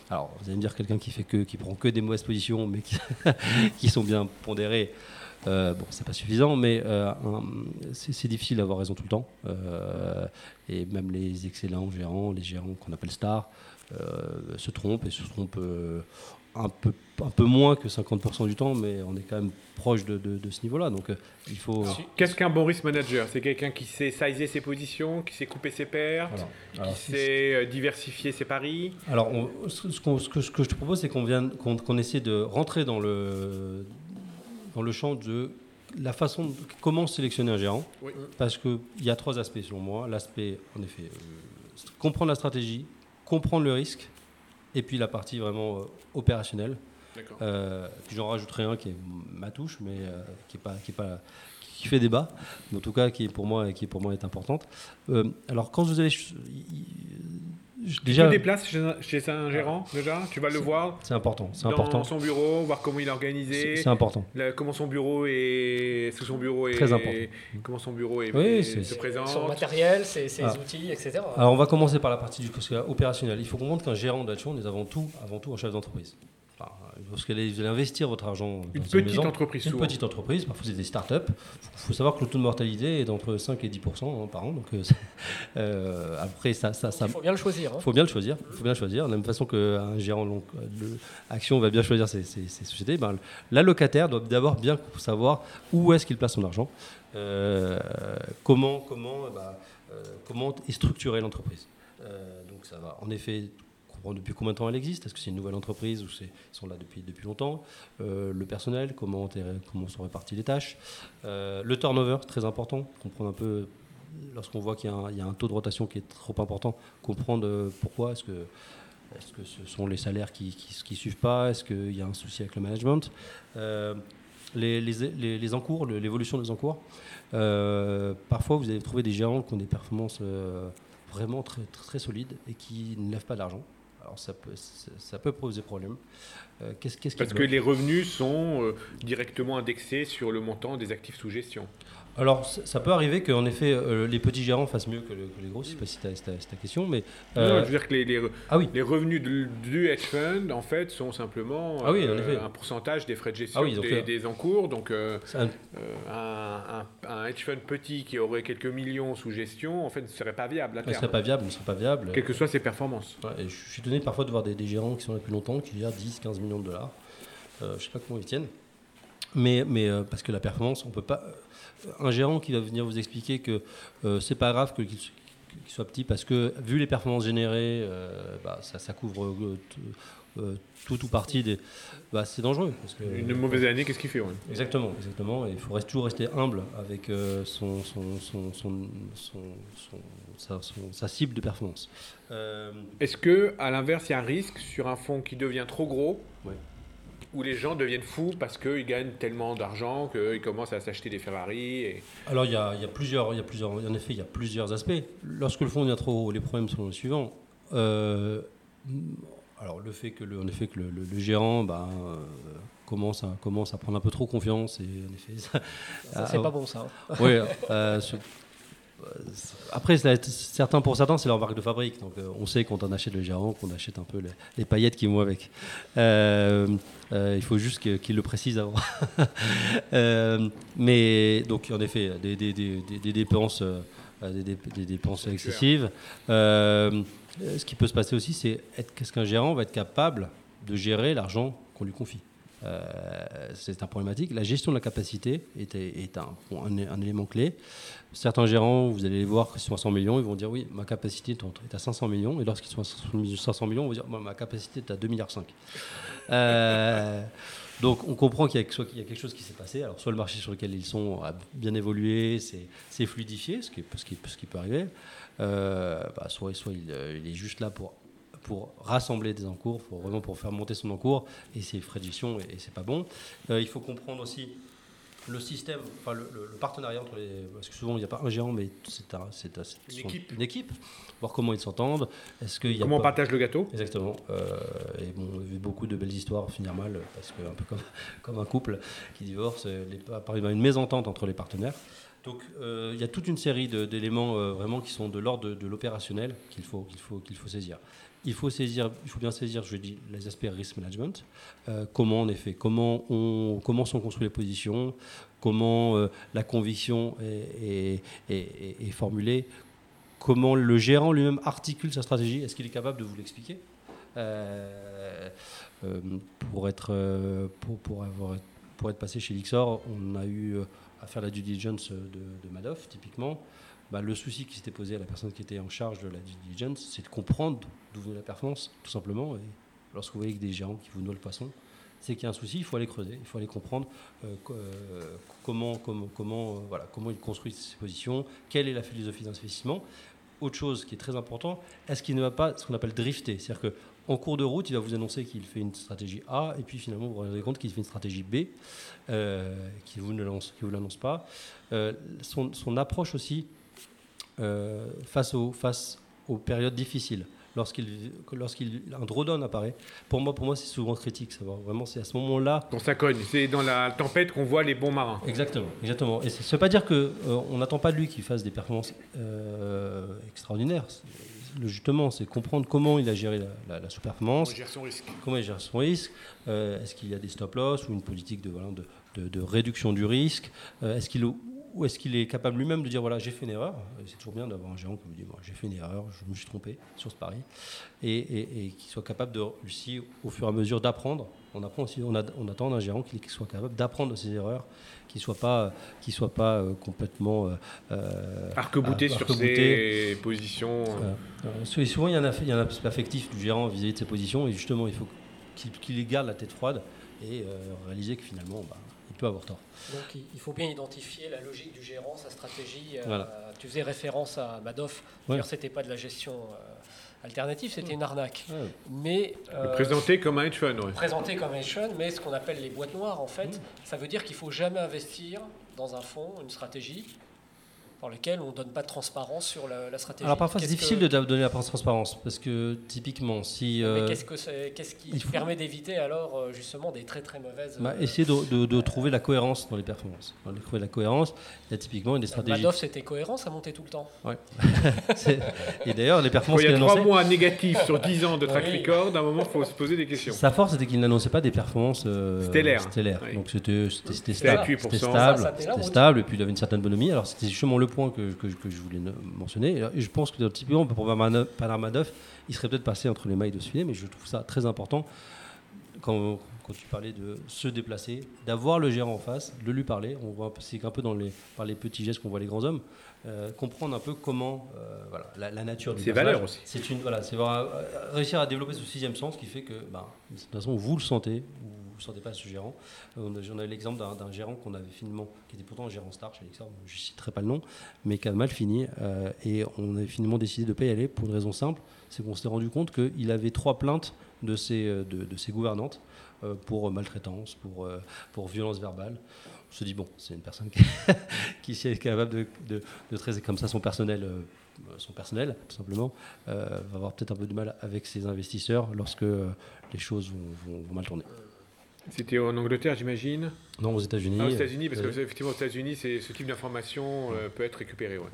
alors, vous allez me dire quelqu'un qui fait que, qui prend que des mauvaises positions, mais qui, qui sont bien pondérées. Euh, bon, c'est pas suffisant, mais euh, c'est difficile d'avoir raison tout le temps. Euh, et même les excellents gérants, les gérants qu'on appelle stars, euh, se trompent et se trompent euh, un peu, un peu moins que 50% du temps, mais on est quand même proche de, de- de ce niveau-là. Donc, euh, il faut. Si- Qu'est-ce qu'un bon risk manager? C'est quelqu'un qui sait sizer ses positions, qui sait couper ses pertes, qui sait euh, diversifier ses paris? Alors, on- ce, ce que, ce que je te propose, c'est qu'on vienne, qu'on qu'on essaie de rentrer dans le, dans le champ de la façon, comment sélectionner un gérant Oui. Parce qu'il y a trois aspects selon moi. L'aspect, en effet, euh, comprendre la stratégie, comprendre le risque, et puis la partie vraiment euh, opérationnelle. D'accord. Euh, puis j'en rajouterai un qui est ma touche, mais euh, qui est pas, qui est pas, qui fait débat, mais en tout cas qui est pour moi, qui pour moi est importante. Euh, alors quand vous allez, y- Tu déjà, te déplaces chez un, chez un gérant déjà Tu vas le voir c'est important, c'est dans important, son bureau, voir comment il est organisé, c'est important. la- comment son bureau est, sous son bureau est, Très important. comment son bureau est, Oui, est- c'est- se Son présente. matériel, ses, ses Ah. outils, etc. Alors on va commencer par la partie du opérationnel. Il faut comprendre qu'un gérant fund est avant tout, avant tout un chef d'entreprise. Enfin, lorsque vous allez investir votre argent dans Une une petite maison, entreprise Une souvent. petite entreprise, parfois c'est des startups. Il faut, savoir que le taux de mortalité est d'entre 5 et 10 hein, par an. Donc, euh, euh, après, ça, ça, ça- Il faut bien le choisir. hein. faut bien le choisir. Il faut bien le choisir. De la même façon qu'un gérant long, de action va bien choisir ses, ses- ses sociétés, ben, l'allocataire doit d'abord bien savoir où est-ce qu'il place son argent, euh, comment, comment, eh ben, euh, comment est structurée l'entreprise. Euh, donc ça va en effet depuis combien de temps elle existe, est-ce que c'est une nouvelle entreprise ou c'est- sont là depuis, depuis longtemps, Euh, le personnel, comment, sont réparties les tâches, Euh, le turnover, très important, comprendre un peu lorsqu'on voit qu'il y, a un- taux de rotation qui est trop important, comprendre euh, pourquoi, est-ce que, ce sont les salaires qui ne suivent pas, est-ce qu'il y a un souci avec le management, les, les, les- encours, l'évolution des encours. Euh, parfois, vous allez trouver des gérants qui ont des performances vraiment très solides et qui ne lèvent pas d'argent. Alors ça peut, ça ça peut poser problème. Euh, qu'est-ce, qu'est-ce qui Parce que les revenus sont euh, directement indexés sur le montant des actifs sous gestion. Alors, ça peut arriver qu'en effet, euh, les petits gérants fassent mieux que, le- que les gros. Je ne sais pas si c'est ta, question, mais Non, euh, je veux dire que les, les, ah oui, les revenus de- du hedge fund, en fait, sont simplement Ah oui, euh, un pourcentage des frais de gestion Ah oui, donc, des, euh, des encours. Donc, euh, un- euh, un, un- un hedge fund petit qui aurait quelques millions sous gestion, en fait, ne serait pas viable à ne serait pas viable, ne serait pas viable. quelles que soient ses performances. Ouais, et je suis étonné parfois de voir des, des gérants qui sont là depuis longtemps, qui gèrent 10, 15 millions de dollars. Euh, je ne sais pas comment ils tiennent. Mais, mais euh, parce que la performance, on peut pas. Un gérant qui va venir vous expliquer que euh, c'est pas grave que- qu'il soit petit parce que vu les performances générées, euh, bah, ça, ça couvre euh, tout, ou partie des. Bah, c'est dangereux. Parce que, Une mauvaise année, qu'est-ce qu'il fait ouais? Exactement, exactement. Et il faut toujours rester humble avec son, son, son, son- son- son- sa, cible de performance. Est-ce que, à l'inverse, il y a un risque sur un fonds qui devient trop gros, Ouais. Où les gens deviennent fous parce qu'ils gagnent tellement d'argent qu'ils commencent à s'acheter des Ferrari et... Alors il y a, il y a plusieurs, il y a plusieurs, en effet, il y a plusieurs aspects. Lorsque le fonds devient trop haut, les problèmes sont les suivants. Euh, alors le fait que le, en effet que le, le- le gérant bah, euh, commence à commence à prendre un peu trop confiance et en effet ça, Ça, c'est pas bon, ça. hein. oui, euh, après, va être- certains, pour certains, c'est leur marque de fabrique. Donc, euh, on sait quand on achète le gérant, qu'on achète un peu les, les paillettes qui vont avec. Euh, euh, il faut juste que- qu'il le précise avant. Euh, mais donc, en effet, des, des- des- des- dépenses, euh, des, dépenses excessives. Euh, ce qui peut se passer aussi, c'est est- qu'est-ce qu'un gérant va être capable de gérer l'argent qu'on lui confie? Euh, c'est un problématique. La gestion de la capacité est, est un, un, élément clé. Certains gérants, vous allez les voir, qui sont à 100 millions, ils vont dire oui, ma capacité est à 500 millions. Et lorsqu'ils sont à 500 millions, ils vont dire ma capacité est à 2,5 milliards. Euh, donc on comprend qu'il y, a, quelque chose qui s'est passé. Alors soit le marché sur lequel ils sont a bien évolué, c'est fluidifié, ce qui, peut arriver. Euh, bah, soit soit euh, il est juste là pour pour rassembler des encours, pour vraiment pour faire monter son encours, et c'est frais de gestion, et, et c'est pas bon. Euh, il faut comprendre aussi le système, enfin le, le- le partenariat entre les. Parce que souvent il n'y a pas un gérant, mais c'est un- c'est un- Une équipe. Une équipe. Voir comment ils s'entendent. Est-ce qu'il y a Comment on pas- partage le gâteau Exactement. Euh, et bon, on a vu beaucoup de belles histoires finir mal, parce que un peu comme, comme un couple qui divorce, euh, les, par exemple, une mésentente entre les partenaires. Donc euh, il y a toute une série d'éléments euh, vraiment qui sont de l'ordre de, de l'opérationnel qu'il faut, qu'il faut, qu'il faut saisir. Il faut saisir, il faut bien saisir, je dis, les aspects risk management. Euh, comment en effet, comment on, comment sont construites les positions, comment euh, la conviction est, formulée, comment le gérant lui-même articule sa stratégie. Est-ce qu'il est capable de vous l'expliquer? Euh, pour, être, pour, pour, avoir, pour être passé chez Lixor, on a eu à faire la due diligence de Madoff, typiquement. Bah, le souci qui s'était posé à la personne qui était en charge de la diligence, c'est de comprendre d'où venait la performance, tout simplement. Lorsque vous voyez que des gérants qui vous noient le poisson, c'est qu'il y a un souci, il faut aller creuser, il faut aller comprendre euh, euh, comment, comment, comment, euh, voilà, comment il construit ses positions, quelle est la philosophie d'investissement. Autre chose qui est très important, est-ce qu'il ne va pas ce qu'on appelle drifter? C'est-à-dire qu'en cours de route, il va vous annoncer qu'il fait une stratégie A, et puis finalement, vous vous rendez compte qu'il fait une stratégie B, qui ne vous, vous l'annonce pas. Son, approche aussi face, aux, face aux périodes difficiles lorsqu'il lorsqu'il un drawdown apparaît. Pour moi, pour moi, c'est souvent critique. Ça Vraiment, c'est à ce moment-là. Quand ça cogne, c'est dans la tempête qu'on voit les bons marins. Exactement, exactement. Et ça ne veut pas dire que euh, n'attend pas de lui qu'il fasse des performances euh, extraordinaires. Le, justement, c'est comprendre comment il a géré la, sous-performance. Comment il gère son risque. Comment il gère son risque. Euh, est-ce qu'il y a des stop-loss ou une politique de, voilà, de, de, réduction du risque Est-ce qu'il ou est-ce qu'il est capable lui-même de dire voilà, j'ai fait une erreur C'est toujours bien d'avoir un géant qui me dit j'ai fait une erreur, je me suis trompé sur ce pari. Et, et, qu'il soit capable de, aussi, au fur et à mesure, d'apprendre. On, apprend aussi, on, on attend d'un gérant qu'il soit capable d'apprendre de ses erreurs, qu'il ne soit pas, qu'il soit pas euh, complètement. Euh, euh arc-bouté sur ses positions. souvent, il y, a un, il y a un aspect affectif du gérant vis-à-vis de ses positions, et justement, il faut qu'il qu garde la tête froide et euh, réaliser que finalement, bah, avoir tort. Donc il faut bien identifier la logique du gérant, sa stratégie. Euh, tu faisais référence à Madoff. Ouais. C'était pas de la gestion euh, alternative, c'était une arnaque. Mais euh, présenté comme un hedge fund. Présenté comme un hedge fund, mais ce qu'on appelle les boîtes noires, en fait, mm. ça veut dire qu'il faut jamais investir dans un fonds, une stratégie par lequel on ne donne pas de transparence sur la, stratégie. Alors parfois c'est difficile de donner la transparence parce que typiquement si... Euh, qu'est-ce, que qu'est-ce qui permet d'éviter alors euh, justement des très très mauvaises... Bah, euh, essayer de, de, trouver la cohérence dans les performances. Dans trouver la cohérence, il y a typiquement des stratégies... Madoff c'était cohérent, ça montait tout le temps. Ouais. Et d'ailleurs les performances... il y a trois mois négatifs sur 10 ans de track record, d'un moment il faut se poser des questions. Sa force c'était qu'il n'annonçait pas des performances stellaires. stellaires. Donc c'était, c'était, stable, c'était stable, c'était stable, et puis il avait une certaine bonhomie. Alors c'était justement le point que, que, je voulais mentionner. Et je pense que typiquement, pour Panama Madoff, il serait peut-être passé entre les mailles de ce filet, mais je trouve ça très important quand, quand tu parlais de se déplacer, d'avoir le gérant en face, de lui parler. On voit c'est un peu dans les, par les petits gestes qu'on voit les grands hommes. Euh, comprendre un peu comment euh, voilà, la, nature du Ses valeurs aussi. C'est une voilà, c'est réussir à développer ce sixième sens qui fait que bah, de toute façon vous le sentez, ne sentez pas ce gérant. J'en ai l'exemple d'un gérant qu'on avait finalement, qui était pourtant un gérant star chez Alexandre, je ne citerai pas le nom, mais qui a mal fini. Euh, et on a finalement décidé de ne pas y aller pour une raison simple c'est qu'on s'est rendu compte qu'il avait trois plaintes de ses, euh, gouvernantes euh, pour maltraitance, pour, violence verbale. On se dit, bon, c'est une personne qui, qui est capable de, traiter comme ça son personnel son personnel, tout simplement, va avoir peut-être un peu de mal avec ses investisseurs lorsque les choses vont, mal tourner. C'était en Angleterre, j'imagine Non, aux États-Unis. Ah, aux États-Unis, parce qu'effectivement, aux États-Unis, ce type d'information euh, peut être récupéré. Ouais.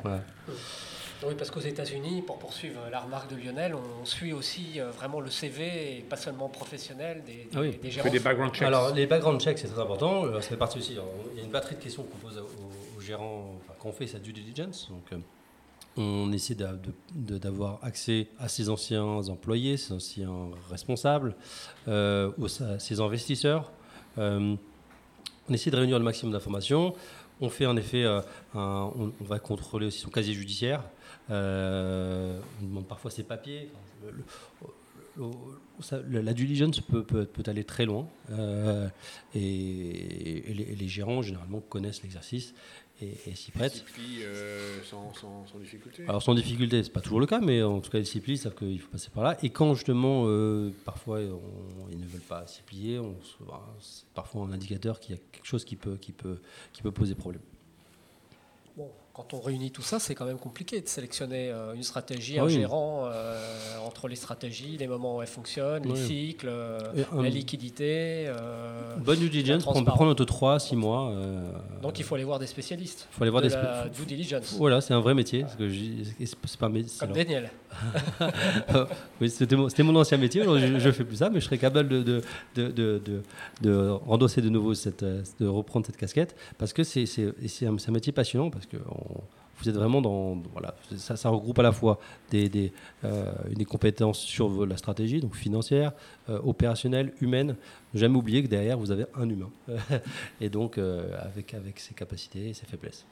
Oui, parce qu'aux États-Unis, pour poursuivre la remarque de Lionel, on suit aussi euh, vraiment le CV, et pas seulement professionnel, des, ah des, gérants. des background checks. Alors, les background checks, c'est très important. Euh, ça fait partie aussi. il y a une batterie de questions qu'on pose aux, gérants quand on fait sa due diligence. Donc, on essaie d'avoir accès à ses anciens employés, ses anciens responsables, euh, ses investisseurs. Euh, on essaie de réunir le maximum d'informations. On fait en effet, euh, on, va contrôler aussi son casier judiciaire. On demande parfois ses papiers. la diligence peut, aller très loin et, les, gérants généralement connaissent l'exercice et, s'y prêtent. Euh, sans, sans, difficulté Alors sans difficulté, c'est pas toujours le cas, mais en tout cas, ils s'y plient, ils savent qu'il faut passer par là. Et quand justement, euh, parfois, ils ne veulent pas s'y plier, c'est parfois un indicateur qu'il y a quelque chose qui peut, qui peut, qui peut poser problème. Quand on réunit tout ça, c'est quand même compliqué de sélectionner euh, une stratégie, ah un gérant euh, entre les stratégies, les moments où elles fonctionnent, les cycles, euh, la liquidité. bonne due diligence, on peut prendre entre 3 à 6 mois. Donc il faut aller voir des spécialistes. Il faut aller voir de des la due diligence. Voilà, c'est un vrai métier. c'est pas Comme Daniel. oui, c'était mon, ancien métier, je ne fais plus ça, mais je serais capable de, de, de, de, endosser de nouveau, cette, de reprendre cette casquette, parce que c'est un, un, métier passionnant, parce que vous êtes vraiment dans. Voilà, ça, regroupe à la fois des, des, euh, des, compétences sur la stratégie, donc financière, euh, opérationnelle, humaine. Ne jamais oublier que derrière, vous avez un humain. et donc, euh, avec, avec ses capacités et ses faiblesses.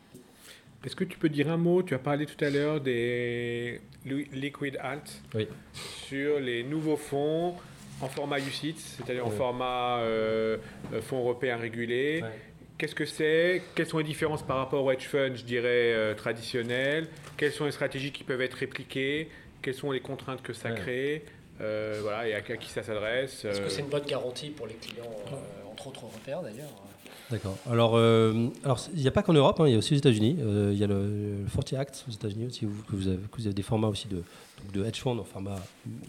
Est-ce que tu peux dire un mot? Tu as parlé tout à l'heure des liquid alt oui. sur les nouveaux fonds en format UCITS, c'est-à-dire en format euh, fonds européen régulé. Ouais. Qu'est-ce que c'est? Quelles sont les différences par rapport au hedge fund, je dirais, euh, traditionnel? Quelles sont les stratégies qui peuvent être répliquées? Quelles sont les contraintes que ça Ouais. crée? Euh, Voilà, et à, à qui ça s'adresse Est-ce euh, que c'est une bonne garantie pour les clients, euh, entre autres européens d'ailleurs? D'accord. Alors, euh, alors il n'y a pas qu'en Europe, hein, il y a aussi aux États-Unis. Euh, il y a le, le 40 Act aux États-Unis aussi, où, que vous avez, que vous avez des formats aussi de, donc de hedge fund en format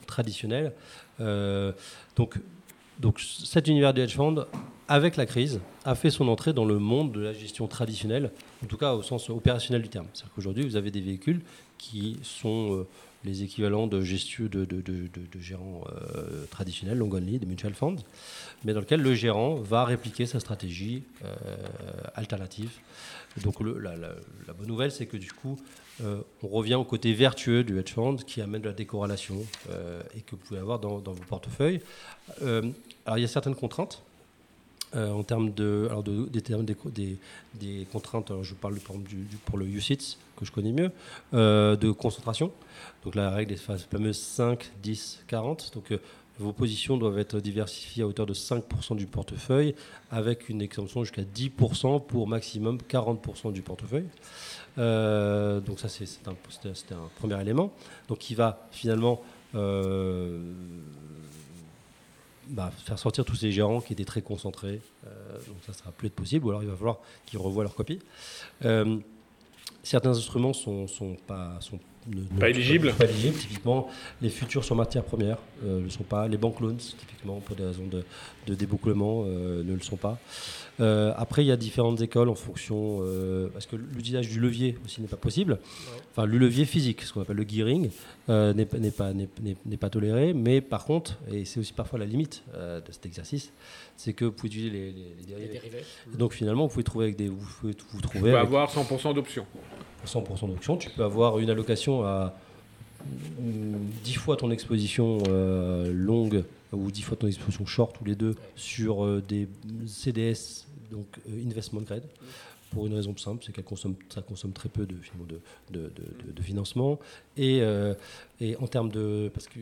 traditionnel. Euh, donc, donc, cet univers du hedge fund, avec la crise, a fait son entrée dans le monde de la gestion traditionnelle, en tout cas au sens opérationnel du terme. C'est-à-dire qu'aujourd'hui, vous avez des véhicules qui sont euh, les équivalents de, gestion, de, gérants euh, traditionnels, long only, des mutual funds, mais dans lequel le gérant va répliquer sa stratégie euh, alternative. Donc la, bonne nouvelle, c'est que du coup, on revient au côté vertueux du hedge fund qui amène de la décorrélation et que vous pouvez avoir dans vos portefeuilles. Alors il y a certaines contraintes. euh, en termes de, alors de- des, termes- des, des- contraintes, je parle du, pour le UCITS, que je connais mieux, euh, de concentration. Donc la règle est fa- fameuse 5, 10, 40. Donc euh, vos positions doivent être diversifiées à hauteur de 5% du portefeuille, avec une exemption jusqu'à 10% pour maximum 40% du portefeuille. Donc ça, c'est un, un premier élément. Donc qui va finalement bah, faire sortir tous ces gérants qui étaient très concentrés. Euh, donc ça sera plus être possible, ou alors il va falloir qu'ils revoient leur copie. Euh, certains instruments sont, sont pas ne- ne- Pas éligibles. pas éligibles. Typiquement, les futurs sur matières premières euh, ne le sont pas. Les bank loans, typiquement, pour des raisons de, de débouclement, euh, ne le sont pas. Euh, après, il y a différentes écoles en fonction. euh, parce que l'usage du levier aussi n'est pas possible. Enfin, le levier physique, ce qu'on appelle le gearing, euh, n'est pas- n'est pas, n'est- n'est- n'est pas toléré. Mais par contre, et c'est aussi parfois la limite euh, de cet exercice, c'est que vous pouvez utiliser les, les- les Les dérivés. donc finalement, vous pouvez trouver avec des, vous pouvez vous avec avoir 100% d'options. 100% d'options. Tu peux avoir une allocation à mm, 10 fois ton exposition euh, longue ou 10 fois ton exposition short, tous les deux, sur euh, des CDS, donc euh, investment grade, pour une raison simple, c'est qu'elle consomme, ça consomme très peu de, financement. Et, en termes de. Parce que,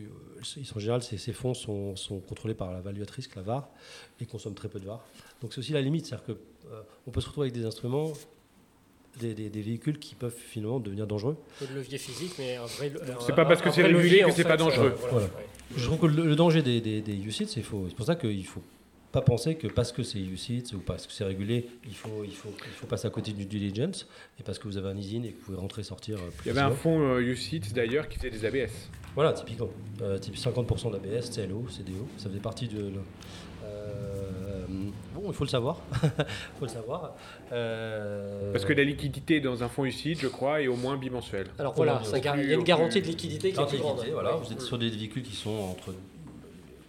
en général, ces, fonds sont, sont contrôlés par la value at risk, la VAR, et consomment très peu de VAR. Donc c'est aussi la limite, c'est-à-dire qu'on peut se retrouver avec des instruments des, des- des véhicules qui peuvent finalement devenir dangereux. peu de levier physique, mais un vrai. C'est pas parce que c'est régulé que c'est pas dangereux. Voilà. Je trouve que le, le danger des, des, des UCITS, c'est faux. C'est pour ça qu'il faut pas penser que parce que c'est UCITS ou parce que c'est régulé, il faut, il, faut, il faut passer à côté du due diligence et parce que vous avez un easing et que vous pouvez rentrer sortir. euh, plus Il y avait un fonds euh, UCITS d'ailleurs qui faisait des ABS. Voilà, typiquement. Euh, type 50% d'ABS, CLO, CDO, ça faisait partie de. Euh, il faut le savoir. Faut le savoir. Euh, Parce que la liquidité dans un fonds UCITS, je crois, est au moins bimensuelle. Alors voilà, Au ça gar- plus- il y a une garantie plus- de liquidité qui est plus grande. liquidité, voilà, Ouais. vous êtes sur des véhicules qui sont entre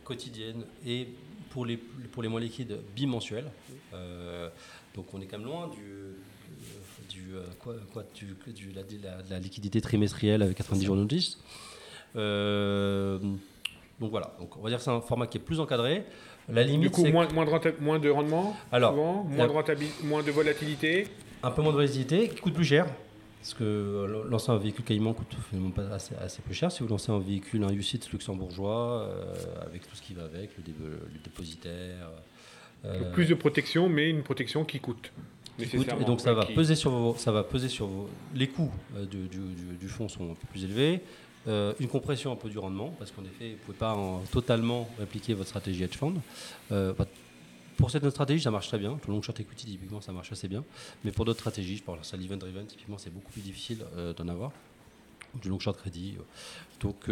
quotidiennes et pour les, pour les moins liquides bimensuels. Euh, donc on est quand même loin du, du, euh, quoi, quoi, du, du- la, la- la liquidité trimestrielle avec 90 jours de notice. Euh, donc voilà, donc on va dire que c'est un format qui est plus encadré. La Du limite, coup, c'est moins, moins, de moins de rendement, Alors, souvent, la- moins, de moins de volatilité. un peu moins de volatilité, qui coûte plus cher. Parce que euh, lancer un véhicule Caïman coûte finalement pas assez, assez peu cher. Si vous lancez un véhicule, un UCITS luxembourgeois, euh, avec tout ce qui va avec, le, dé- le dépositaire. euh, Donc, plus de protection, mais une protection qui coûte. qui coûte. nécessairement, et donc ça va qui- peser sur vos, ça va peser sur vos, les coûts euh, du, du, du- du fonds sont un peu plus élevés. Euh, une compression un peu du rendement, parce qu'en effet, vous ne pouvez pas en- totalement répliquer votre stratégie hedge fund. Euh, bah, pour cette stratégie, ça marche très bien. Pour le long short equity, typiquement, ça marche assez bien. Mais pour d'autres stratégies, je parle à l'event driven, typiquement, c'est beaucoup plus difficile euh, d'en avoir. Du long short crédit. Donc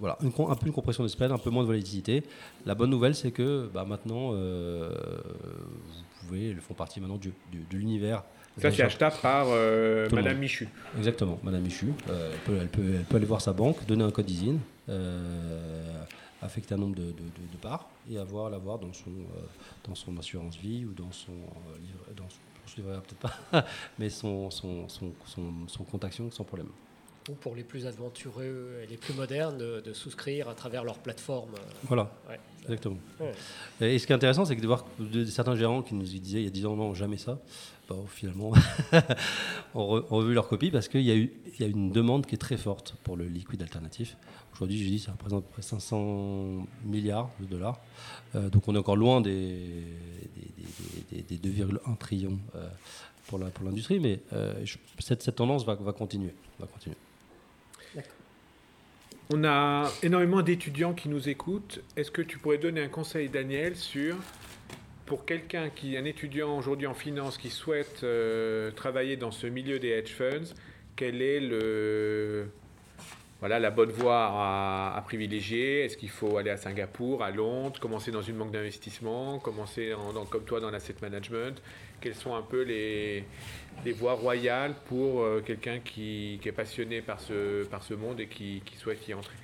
voilà, un peu une compression de spread, un peu moins de volatilité. La bonne nouvelle, c'est que bah, maintenant, vous pouvez, ils font partie maintenant du- de l'univers. Ça, c'est achetable par euh, Madame. Michu. Exactement, Madame Michu. euh, elle, peut, elle, peut, elle peut aller voir sa banque, donner un code d'ISIN, euh, affecter un nombre de, de- de- de parts et avoir l'avoir dans son, euh, dans son assurance vie ou dans son euh, livret, dans son, je peut-être pas, mais son, son, son, son, son compte action sans problème. ou pour les plus aventureux et les plus modernes de, souscrire à travers leur plateforme. Voilà, exactement. Et ce qui est intéressant, c'est que de voir certains gérants qui nous disaient il y a 10 ans, non, jamais ça, bah, finalement, ont, revu leur copie parce qu'il y, a eu, y a une demande qui est très forte pour le liquide alternatif. Aujourd'hui, je dis, ça représente près 500 milliards de dollars. Euh, donc on est encore loin des, des, 2,1 trillions euh, pour l'industrie, mais euh, cette, tendance. Va continuer. On a énormément d'étudiants qui nous écoutent. Est-ce que tu pourrais donner un conseil, Daniel, sur pour quelqu'un qui est un étudiant aujourd'hui en finance qui souhaite euh, travailler dans ce milieu des hedge funds, quel est le voilà la bonne voie à, privilégier? Est-ce qu'il faut aller à Singapour, à Londres, commencer dans une banque d'investissement, commencer comme toi dans l'asset management? Quelles sont un peu les, des voies royales pour euh, quelqu'un qui, est passionné par ce, par ce monde et qui, souhaite y entrer?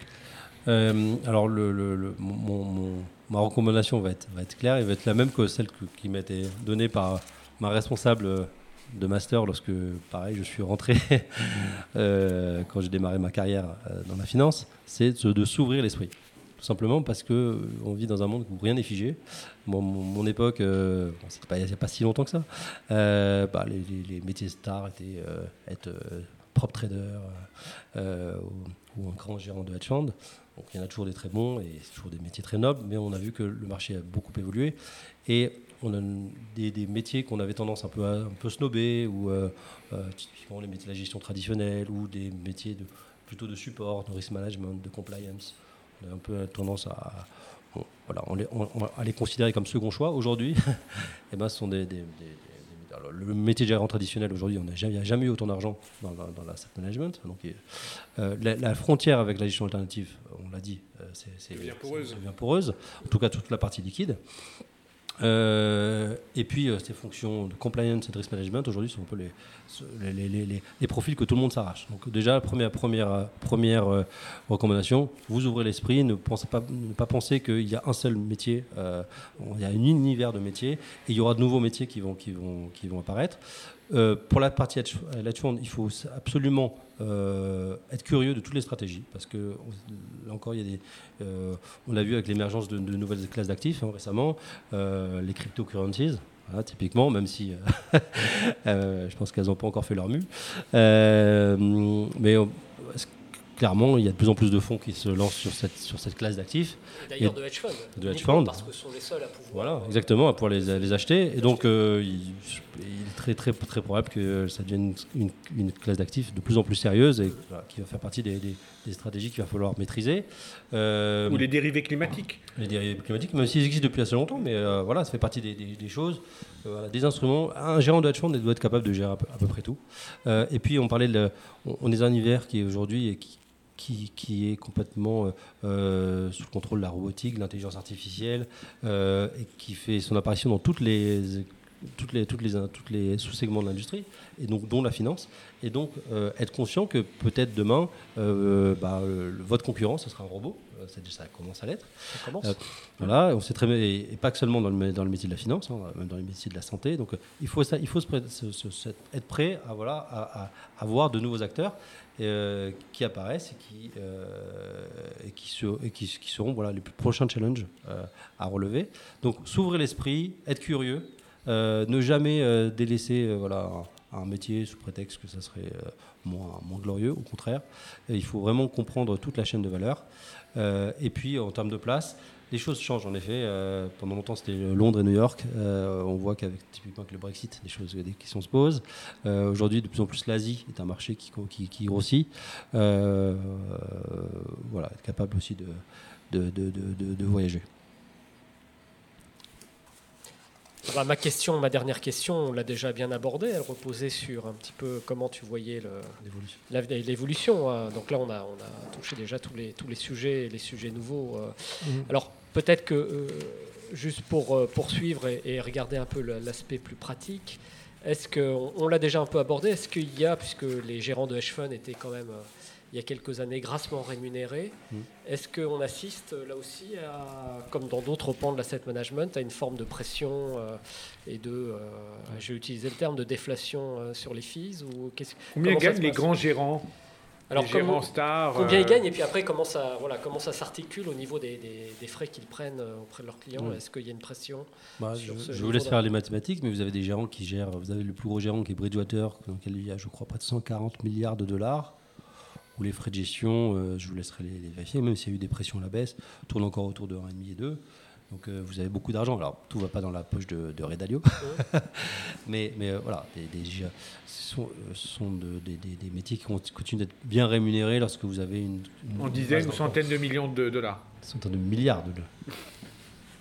Euh, Alors, le, ma recommandation va être, claire, elle va être la même que celle qui m'a été donnée par ma responsable de master lorsque, pareil, je suis rentré euh, quand j'ai démarré ma carrière dans la finance, c'est de s'ouvrir l'esprit tout simplement parce que euh, on vit dans un monde où rien n'est figé. mon, époque, euh, pas, il n'y a pas si longtemps que ça, euh, bah, les, métiers stars étaient être propre trader ou, un grand gérant de hedge fund. Donc il y en a toujours des très bons et toujours des métiers très nobles, mais on a vu que le marché a beaucoup évolué et on a des, métiers qu'on avait tendance un peu à un peu snobber ou typiquement les métiers de la gestion traditionnelle ou des métiers de, plutôt de support, de risk management, de compliance on a un peu tendance à, voilà, on les, les, considérer comme second choix. Aujourd'hui, eh ben, ce sont des, le métier de gérant traditionnel aujourd'hui, on n'a jamais, jamais, eu autant d'argent dans, dans, l'asset management. Donc, euh, la, frontière avec la gestion alternative, on l'a dit, euh, c'est bien poreuse. En tout cas, toute la partie liquide. Euh, et puis, euh, ces fonctions de compliance et de risk management, aujourd'hui, sont un peu les, les, les, les, profils que tout le monde s'arrache. Donc, déjà, première, première, première euh, recommandation, vous ouvrez l'esprit, ne, pensez pas, ne pas penser qu'il y a un seul métier, il y a un univers de métiers, et il y aura de nouveaux métiers qui vont, qui vont, qui vont apparaître. Euh, pour la partie hedge fund, il faut absolument euh, être curieux de toutes les stratégies parce que là encore, il y a des, euh, on l'a vu avec l'émergence de, nouvelles classes d'actifs hein, récemment, les cryptocurrencies. Typiquement, même si je pense qu'elles n'ont pas encore fait leur mue. mais clairement, il y a de plus en plus de fonds qui se lancent sur cette, sur cette classe d'actifs. D'ailleurs, de hedge funds. De hedge funds. Parce que ce sont les seuls à pouvoir. Voilà, exactement, à pouvoir les, les acheter. Et donc, euh, il, est très, très, très probable que ça devienne une, une, classe d'actifs de plus en plus sérieuse et qui va faire partie des, des, stratégies qu'il va falloir maîtriser. Euh, Ou les dérivés climatiques. Les dérivés climatiques, même s'ils existent depuis assez longtemps, mais euh, voilà, ça fait partie des, des choses. des instruments. Un gérant de hedge fund doit être capable de gérer à peu, près tout. et puis, on parlait de. On, on est un univers qui est aujourd'hui et qui, qui, est complètement euh, euh, sous le contrôle de la robotique, de l'intelligence artificielle, euh, et qui fait son apparition dans toutes les, toutes les, toutes les, toutes les sous-segments de l'industrie, et donc dont la finance. Et donc être conscient que peut-être demain, bah, votre concurrent, ce sera un robot. ça commence à l'être. Voilà, on sait très et, pas que seulement dans le, dans le métier de la finance, hein, même dans les métiers de la santé. Donc il faut, ça, il faut se, être prêt à, voilà, à, à, voir de nouveaux acteurs euh, qui apparaissent et qui, euh, et qui, seront voilà, les plus prochains challenges euh, à relever. Donc s'ouvrir l'esprit, être curieux, ne jamais délaisser voilà, un, métier sous prétexte que ça serait moins, moins glorieux, au contraire. il faut vraiment comprendre toute la chaîne de valeur. et puis en termes de place, les choses changent en effet. Euh, pendant longtemps, c'était Londres et New York. Euh, on voit qu'avec typiquement avec le Brexit, des choses, des questions se posent. Euh, aujourd'hui, de plus en plus, l'Asie est un marché qui, qui, grossit. voilà, être capable aussi de, de, de, de voyager. ma question, ma dernière question, on l'a déjà bien abordée. Elle reposait sur un petit peu comment tu voyais l'évolution. Hein. Donc là, on a, on a touché déjà tous les, tous les sujets, les sujets nouveaux. Mhm. Alors peut-être que, euh, juste pour euh, poursuivre et, regarder un peu l'aspect plus pratique, est-ce qu'on on, l'a déjà un peu abordé Est-ce qu'il y a, puisque les gérants de hedge fund étaient quand même, euh, il y a quelques années, grassement rémunérés, mhm. est-ce qu'on assiste là aussi, à, comme dans d'autres pans de l'asset management, à une forme de pression et de, j'ai utilisé le terme, de déflation sur les fees ou Combien gagnent les grands gérants? Alors, comment- stars. Combien euh, ils gagnent et puis après comment ça, voilà, comment ça s'articule au niveau des, des- des frais qu'ils prennent euh, auprès de leurs clients? Est-ce qu'il y a une pression Bah, sur je, ce je vous laisse faire les mathématiques, mais vous avez des gérants qui gèrent. Vous avez le plus gros gérant qui est Bridgewater, dans lequel il y a, je crois, près de 140 milliards de dollars. Où les frais de gestion, euh, je vous laisserai les, les vérifier, même s'il y a eu des pressions à la baisse, tournent encore autour de 1,5 et 2. Donc euh, vous avez beaucoup d'argent. Alors tout va pas dans la poche de, de Ray Dalio, mais, mais euh, voilà, des, des, ce sont, euh, sont de- des, métiers qui cont- continuent d'être bien rémunérés lorsque vous avez une, une On disait une centaine de millions de dollars. centaine de milliards de dollars.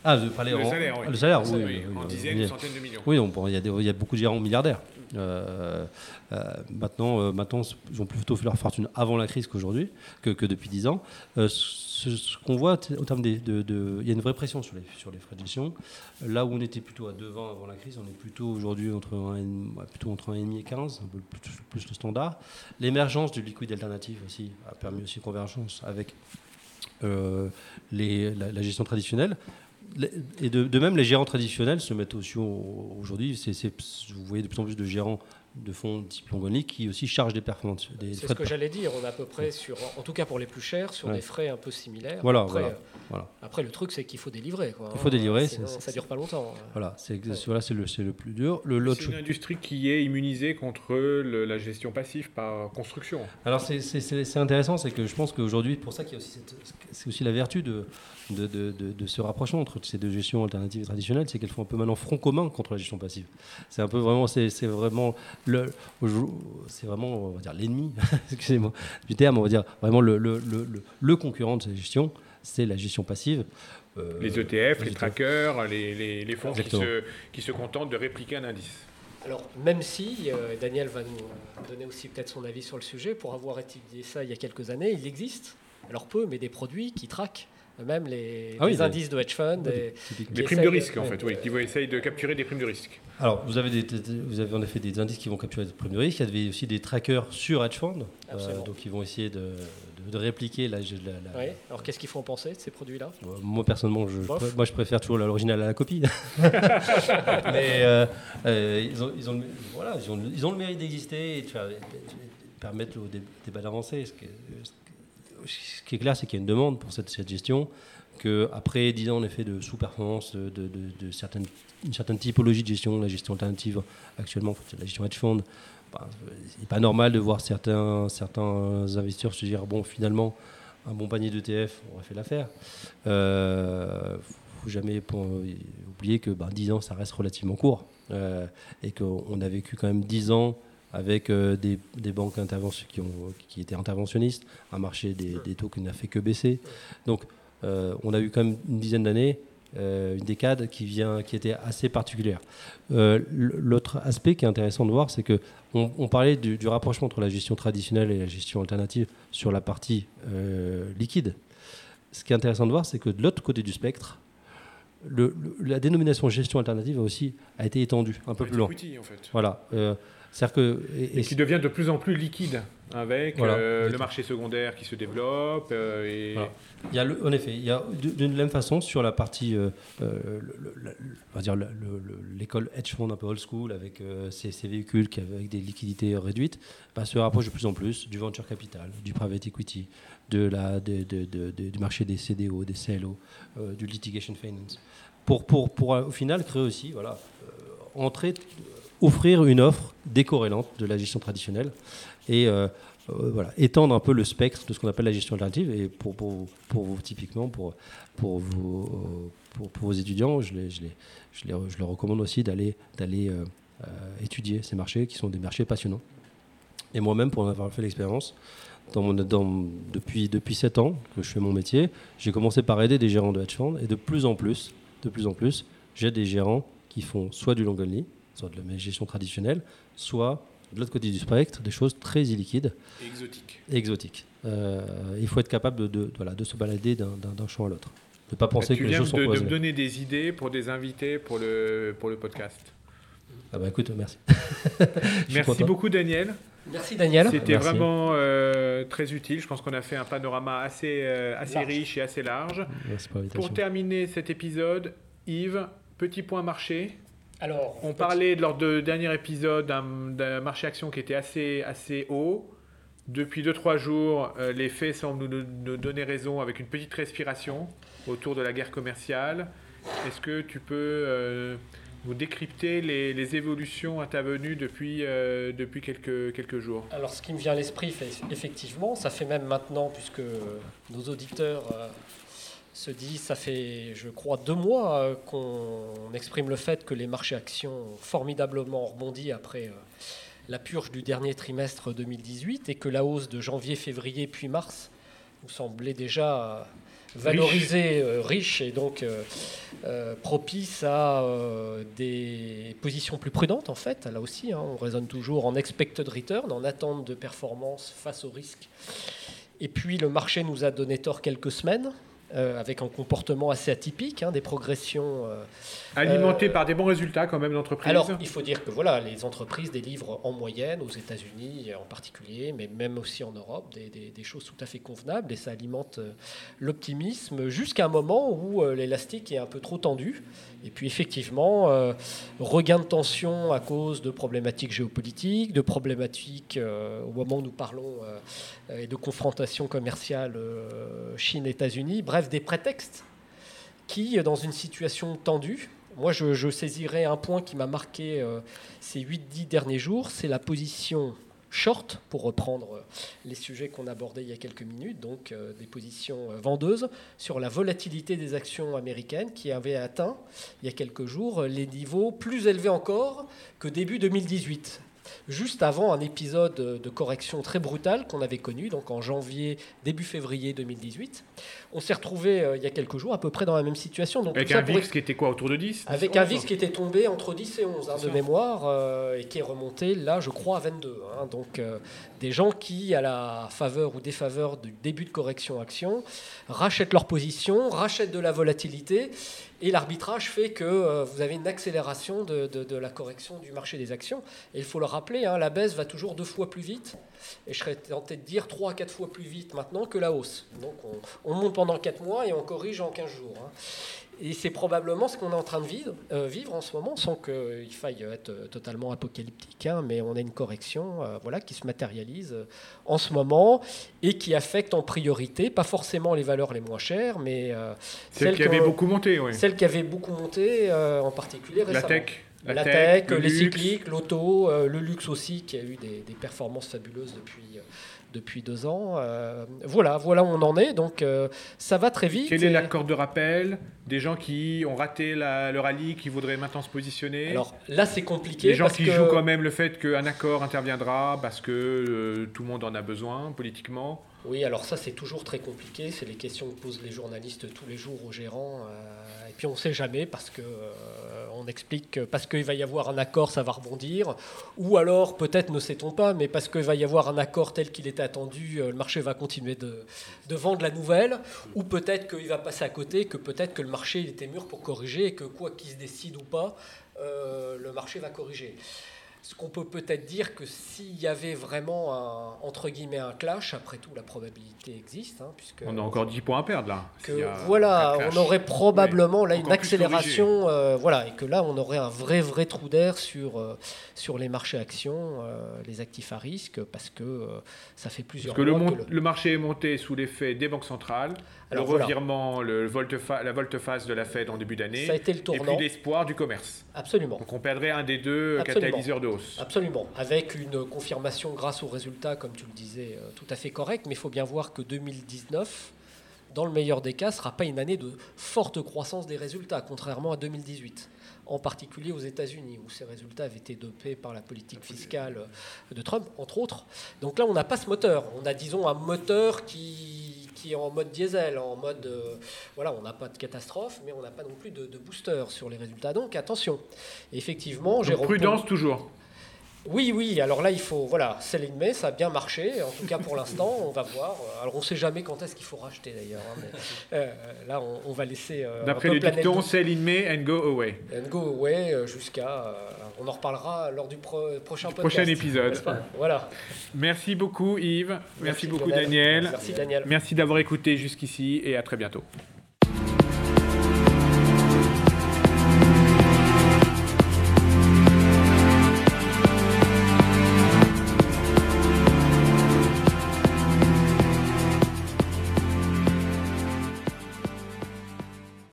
Ah, vous parlez Le en- salaire, oui. ah, Le salaire, Oui, oui. oui, oui, on oui, disait oui. une centaine de millions. Oui, y, il y a beaucoup de gérants milliardaires. Euh, euh, maintenant, euh, maintenant, ils ont plutôt fait leur fortune avant la crise qu'aujourd'hui, que, depuis 10 ans. Ce qu'on voit au terme de, il y a une vraie pression sur les, sur les frais de gestion. Là où on était plutôt à 2,20 avant la crise, on est plutôt aujourd'hui entre 1,5 ouais, plutôt entre 1,5 et 15, un peu plus, le standard. L'émergence du liquide alternatif aussi a permis aussi convergence avec les, la gestion traditionnelle. Et de, même, les gérants traditionnels se mettent aussi au- aujourd'hui. vous voyez de plus en plus de gérants de fonds type Longoni qui aussi chargent des performances. Des C'est ce que j'allais dire. On est à peu près sur, en tout cas pour les plus chers, sur Ouais. des frais un peu similaires. Voilà, après, voilà, euh, voilà. après, le truc c'est qu'il faut délivrer. Quoi, Il faut hein. délivrer, Sinon, c'est- ça dure pas longtemps. hein. Voilà, c'est voilà, c'est le, c'est le plus dur. Le, C'est une industrie qui est immunisée contre le- la gestion passive par construction. Alors c'est- c'est c'est- c'est intéressant, c'est que je pense qu'aujourd'hui, pour ça qu'il y a aussi cette- c'est aussi la vertu de, de, de, de- de ce rapprochement entre ces deux gestions alternatives et traditionnelles, c'est qu'elles font un peu maintenant front commun contre la gestion passive. C'est un peu vraiment, c'est c'est vraiment le, c'est vraiment, on va dire l'ennemi, excusez-moi du terme, on va dire vraiment le, le, le, le- le concurrent de cette gestion, c'est la gestion passive. Euh, Les ETF, les les trackers, les, les- les fonds qui Exactement. se, qui se contentent de répliquer un indice. Alors, même si, euh, Daniel va nous donner aussi peut-être son avis sur le sujet, pour avoir étudié ça il y a quelques années, il existe, alors peu, mais des produits qui traquent même les, Ah oui, les indices de hedge fund. et-. Des primes de risque, en fait, oui, qui vont essayer de capturer des primes de risque. Alors, vous avez, des, des- vous avez en effet des indices qui vont capturer des primes de risque. Il y avait aussi des trackers sur hedge fund, euh, donc ils vont essayer de, de- de répliquer la, la- la-. Alors, qu'est-ce qu'il faut en penser de ces produits-là? Euh, Moi personnellement, je, Bof. moi je préfère toujours l'original à la copie. Mais euh, euh, ils, ont, ils, ont, le- voilà, ils, ont, ils ont le mérite d'exister et de, faire- de- de permettre au dé- débat d'avancer. Ce, ce qui est clair, c'est qu'il y a une demande pour cette, cette gestion. Que après 10 ans en effet de sous-performance de, certaines, une certaine typologie de gestion, la gestion alternative actuellement, la gestion hedge fund, bah, c'est pas normal de voir certains, investisseurs se dire bon finalement un bon panier d'ETF aurait fait l'affaire. Euh, faut jamais pour- oublier que bah, 10 ans, ça reste relativement court. Euh, et qu'on a vécu quand même 10 ans avec euh, des, des banques qui, ont, qui étaient interventionnistes, un marché des, des taux qui n'a fait que baisser. Donc, euh, on a eu quand même une dizaine d'années, euh, une décade qui, vient, qui était assez particulière. Euh, L'autre aspect qui est intéressant de voir, c'est que on, on parlait du, du rapprochement entre la gestion traditionnelle et la gestion alternative sur la partie euh, liquide. Ce qui est intéressant de voir, c'est que de l'autre côté du spectre, le- le- la dénomination gestion alternative a aussi a été étendue un peu plus loin. En fait. Voilà. C'est-à-dire que et- Et et- qui devient de plus en plus liquide avec Voilà, euh, le marché secondaire qui se développe. euh, et Voilà. Il y a le- en effet, il y a d'une même façon sur la partie, euh, le- le- le- on va dire le- le- le- l'école hedge fund un peu old school avec ces, ces véhicules qui avec des liquidités réduites, bah, se rapproche de plus en plus du venture capital, du private equity, de la, de- de- du marché des CDO, des CLO, du litigation finance, pour, pour, pour au final créer aussi, voilà, entrer, offrir une offre décorrélante de la gestion traditionnelle et euh, euh, voilà, étendre un peu le spectre de ce qu'on appelle la gestion alternative. Et pour, pour, pour vous, typiquement, pour, pour, vous, pour, pour vos étudiants, je, les, je, les, je, les, je leur recommande aussi d'aller d'aller euh, euh, étudier ces marchés qui sont des marchés passionnants. Et moi-même, pour en avoir fait l'expérience, depuis, depuis 7 ans que je fais mon métier, j'ai commencé par aider des gérants de hedge fund et de plus en plus, de plus en plus, j'ai des gérants qui font soit du long only, soit de la gestion traditionnelle, soit de l'autre côté du spectre, des choses très illiquides exotique. et exotiques. Euh, il faut être capable de, de- voilà, de se balader d'un- champ à l'autre. Ne pas penser tu que les viens choses sont de, de me donner des idées pour des invités pour le, pour le podcast. Ah bah écoute, merci. Merci content. beaucoup Daniel. Merci Daniel. C'était vraiment euh, très utile. Je pense qu'on a fait un panorama assez, euh, assez Large. riche et assez large. Merci pour l'invitation. Pour terminer cet épisode, Yves, petit point marché. Alors, On parlait lors de dernier épisode d'un marché action qui était assez, assez haut. depuis 2-3 jours, euh, les faits semblent nous, nous donner raison avec une petite respiration autour de la guerre commerciale. Est-ce que tu peux euh, nous décrypter les, les évolutions intervenues depuis, euh, depuis quelques, quelques jours? Alors, ce qui me vient à l'esprit, effectivement, ça fait même maintenant, puisque nos auditeurs euh, se disent, ça fait, je crois, deux mois euh, qu'on exprime le fait que les marchés actions ont formidablement rebondi après euh, la purge du dernier trimestre 2018 et que la hausse de janvier, février puis mars nous semblait déjà euh, valorisée, riche et donc euh, propice à euh, des positions plus prudentes en fait. Là aussi, hein, on raisonne toujours en expected return, en attente de performance face au risque. Et puis le marché nous a donné tort quelques semaines. Euh, avec un comportement assez atypique, hein, des progressions. euh, Alimenté par des bons résultats quand même d'entreprise alors, il faut dire que voilà, les entreprises délivrent en moyenne, aux États-Unis en particulier, mais même aussi en Europe, des, des- des choses tout à fait convenables et ça alimente euh, l'optimisme jusqu'à un moment où euh, l'élastique est un peu trop tendu. Et puis effectivement, euh, regain de tension à cause de problématiques géopolitiques, de problématiques euh, au moment où nous parlons euh, et de confrontation commerciale euh, Chine-États-Unis, bref, des prétextes qui, dans une situation tendue, moi je, je saisirais un point qui m'a marqué euh, ces 8-10 derniers jours, c'est la position short, pour reprendre euh, les sujets qu'on abordait il y a quelques minutes, donc euh, des positions euh, vendeuses, sur la volatilité des actions américaines qui avaient atteint il y a quelques jours euh, les niveaux plus élevés encore que début 2018 juste avant un épisode de correction très brutal qu'on avait connu, donc en janvier, début février 2018. On s'est retrouvé euh, il y a quelques jours à peu près dans la même situation. Donc Avec un pour VIX qui était quoi Autour de 10 avec 11? un VIX qui était tombé entre 10 et 11 hein, de ça. mémoire euh, et qui est remonté là, je crois, à 22. hein. donc euh, des gens qui, à la faveur ou défaveur du début de correction action, rachètent leur position, rachètent de la volatilité et l'arbitrage fait que euh, vous avez une accélération de, de- de la correction du marché des actions. Et il faut le rappeler, hein, la baisse va toujours deux fois plus vite et je serais tenté de dire trois à quatre fois plus vite maintenant que la hausse. Donc on, on monte pendant 4 mois et on corrige en 15 jours. hein. Et c'est probablement ce qu'on est en train de vivre, euh, vivre en ce moment, sans qu'il faille être euh, totalement apocalyptique, hein, mais on a une correction euh, voilà, qui se matérialise en ce moment et qui affecte en priorité, pas forcément les valeurs les moins chères, mais euh, Celle qui ont- beaucoup monté, oui. celles qui avaient beaucoup monté, en particulier La récemment. tech. La, tech, le les luxe. cycliques, l'auto, euh, le luxe aussi, qui a eu des, des performances fabuleuses depuis, euh, depuis deux ans. Euh, voilà, voilà où on en est. Donc euh, ça va très vite. Quel est l'accord de rappel Des gens qui ont raté la- le rallye, qui voudraient maintenant se positionner? Alors là, c'est compliqué. Les gens parce qui que- jouent quand même le fait qu'un accord interviendra parce que euh, tout le monde en a besoin politiquement. Oui, alors ça, c'est toujours très compliqué. C'est les questions que posent les journalistes tous les jours aux gérants. euh, et puis on ne sait jamais parce que euh, explique que parce qu'il va y avoir un accord, ça va rebondir. Ou alors, peut-être ne sait-on pas, mais parce qu'il va y avoir un accord tel qu'il était attendu, euh, le marché va continuer de, vendre la nouvelle. Ou peut-être qu'il va passer à côté, que peut-être que le marché était mûr pour corriger et que quoi qu'il se décide ou pas, le marché va corriger. Ce qu'on peut peut-être dire que s'il y avait vraiment un, entre guillemets un clash, après tout la probabilité existe, hein, puisque On a encore 10 points à perdre là. que voilà, on aurait probablement là une accélération, euh, voilà, et que là on aurait un vrai vrai trou d'air sur euh, sur les marchés actions, euh, les actifs à risque, parce que ça fait plusieurs Parce que le, mois mon- que le- le marché est monté sous l'effet des banques centrales, Alors le voilà. revirement, le la volte-face de la Fed en début d'année, ça a été le et tournant, puis l'espoir du commerce. absolument. Donc on perdrait un des deux Absolument. catalyseurs de hausse. Absolument, avec une confirmation grâce aux résultats, comme tu le disais, euh, tout à fait correct, mais il faut bien voir que 2019, dans le meilleur des cas, ne sera pas une année de forte croissance des résultats, contrairement à 2018, en particulier aux États-Unis, où ces résultats avaient été dopés par la politique fiscale de Trump, entre autres. Donc là, on n'a pas ce moteur. On a, disons, un moteur qui, qui est en mode diesel, en mode... euh, voilà, on n'a pas de catastrophe, mais on n'a pas non plus de, de booster sur les résultats. Donc attention. Effectivement, Jérôme prudence toujours. oui, oui, alors là, il faut. Voilà, Céline May, ça a bien marché, en tout cas pour l'instant, on va voir. Alors, on ne sait jamais quand est-ce qu'il faut racheter d'ailleurs. hein, mais, euh, là, on, on va laisser. euh, D'après le dicton, in May and go away. and go away jusqu'à. On en reparlera lors du pro- prochain podcast. Prochain épisode. Voilà. Merci beaucoup Yves, merci, beaucoup Lionel. Daniel. Merci Daniel. Merci d'avoir écouté jusqu'ici et à très bientôt.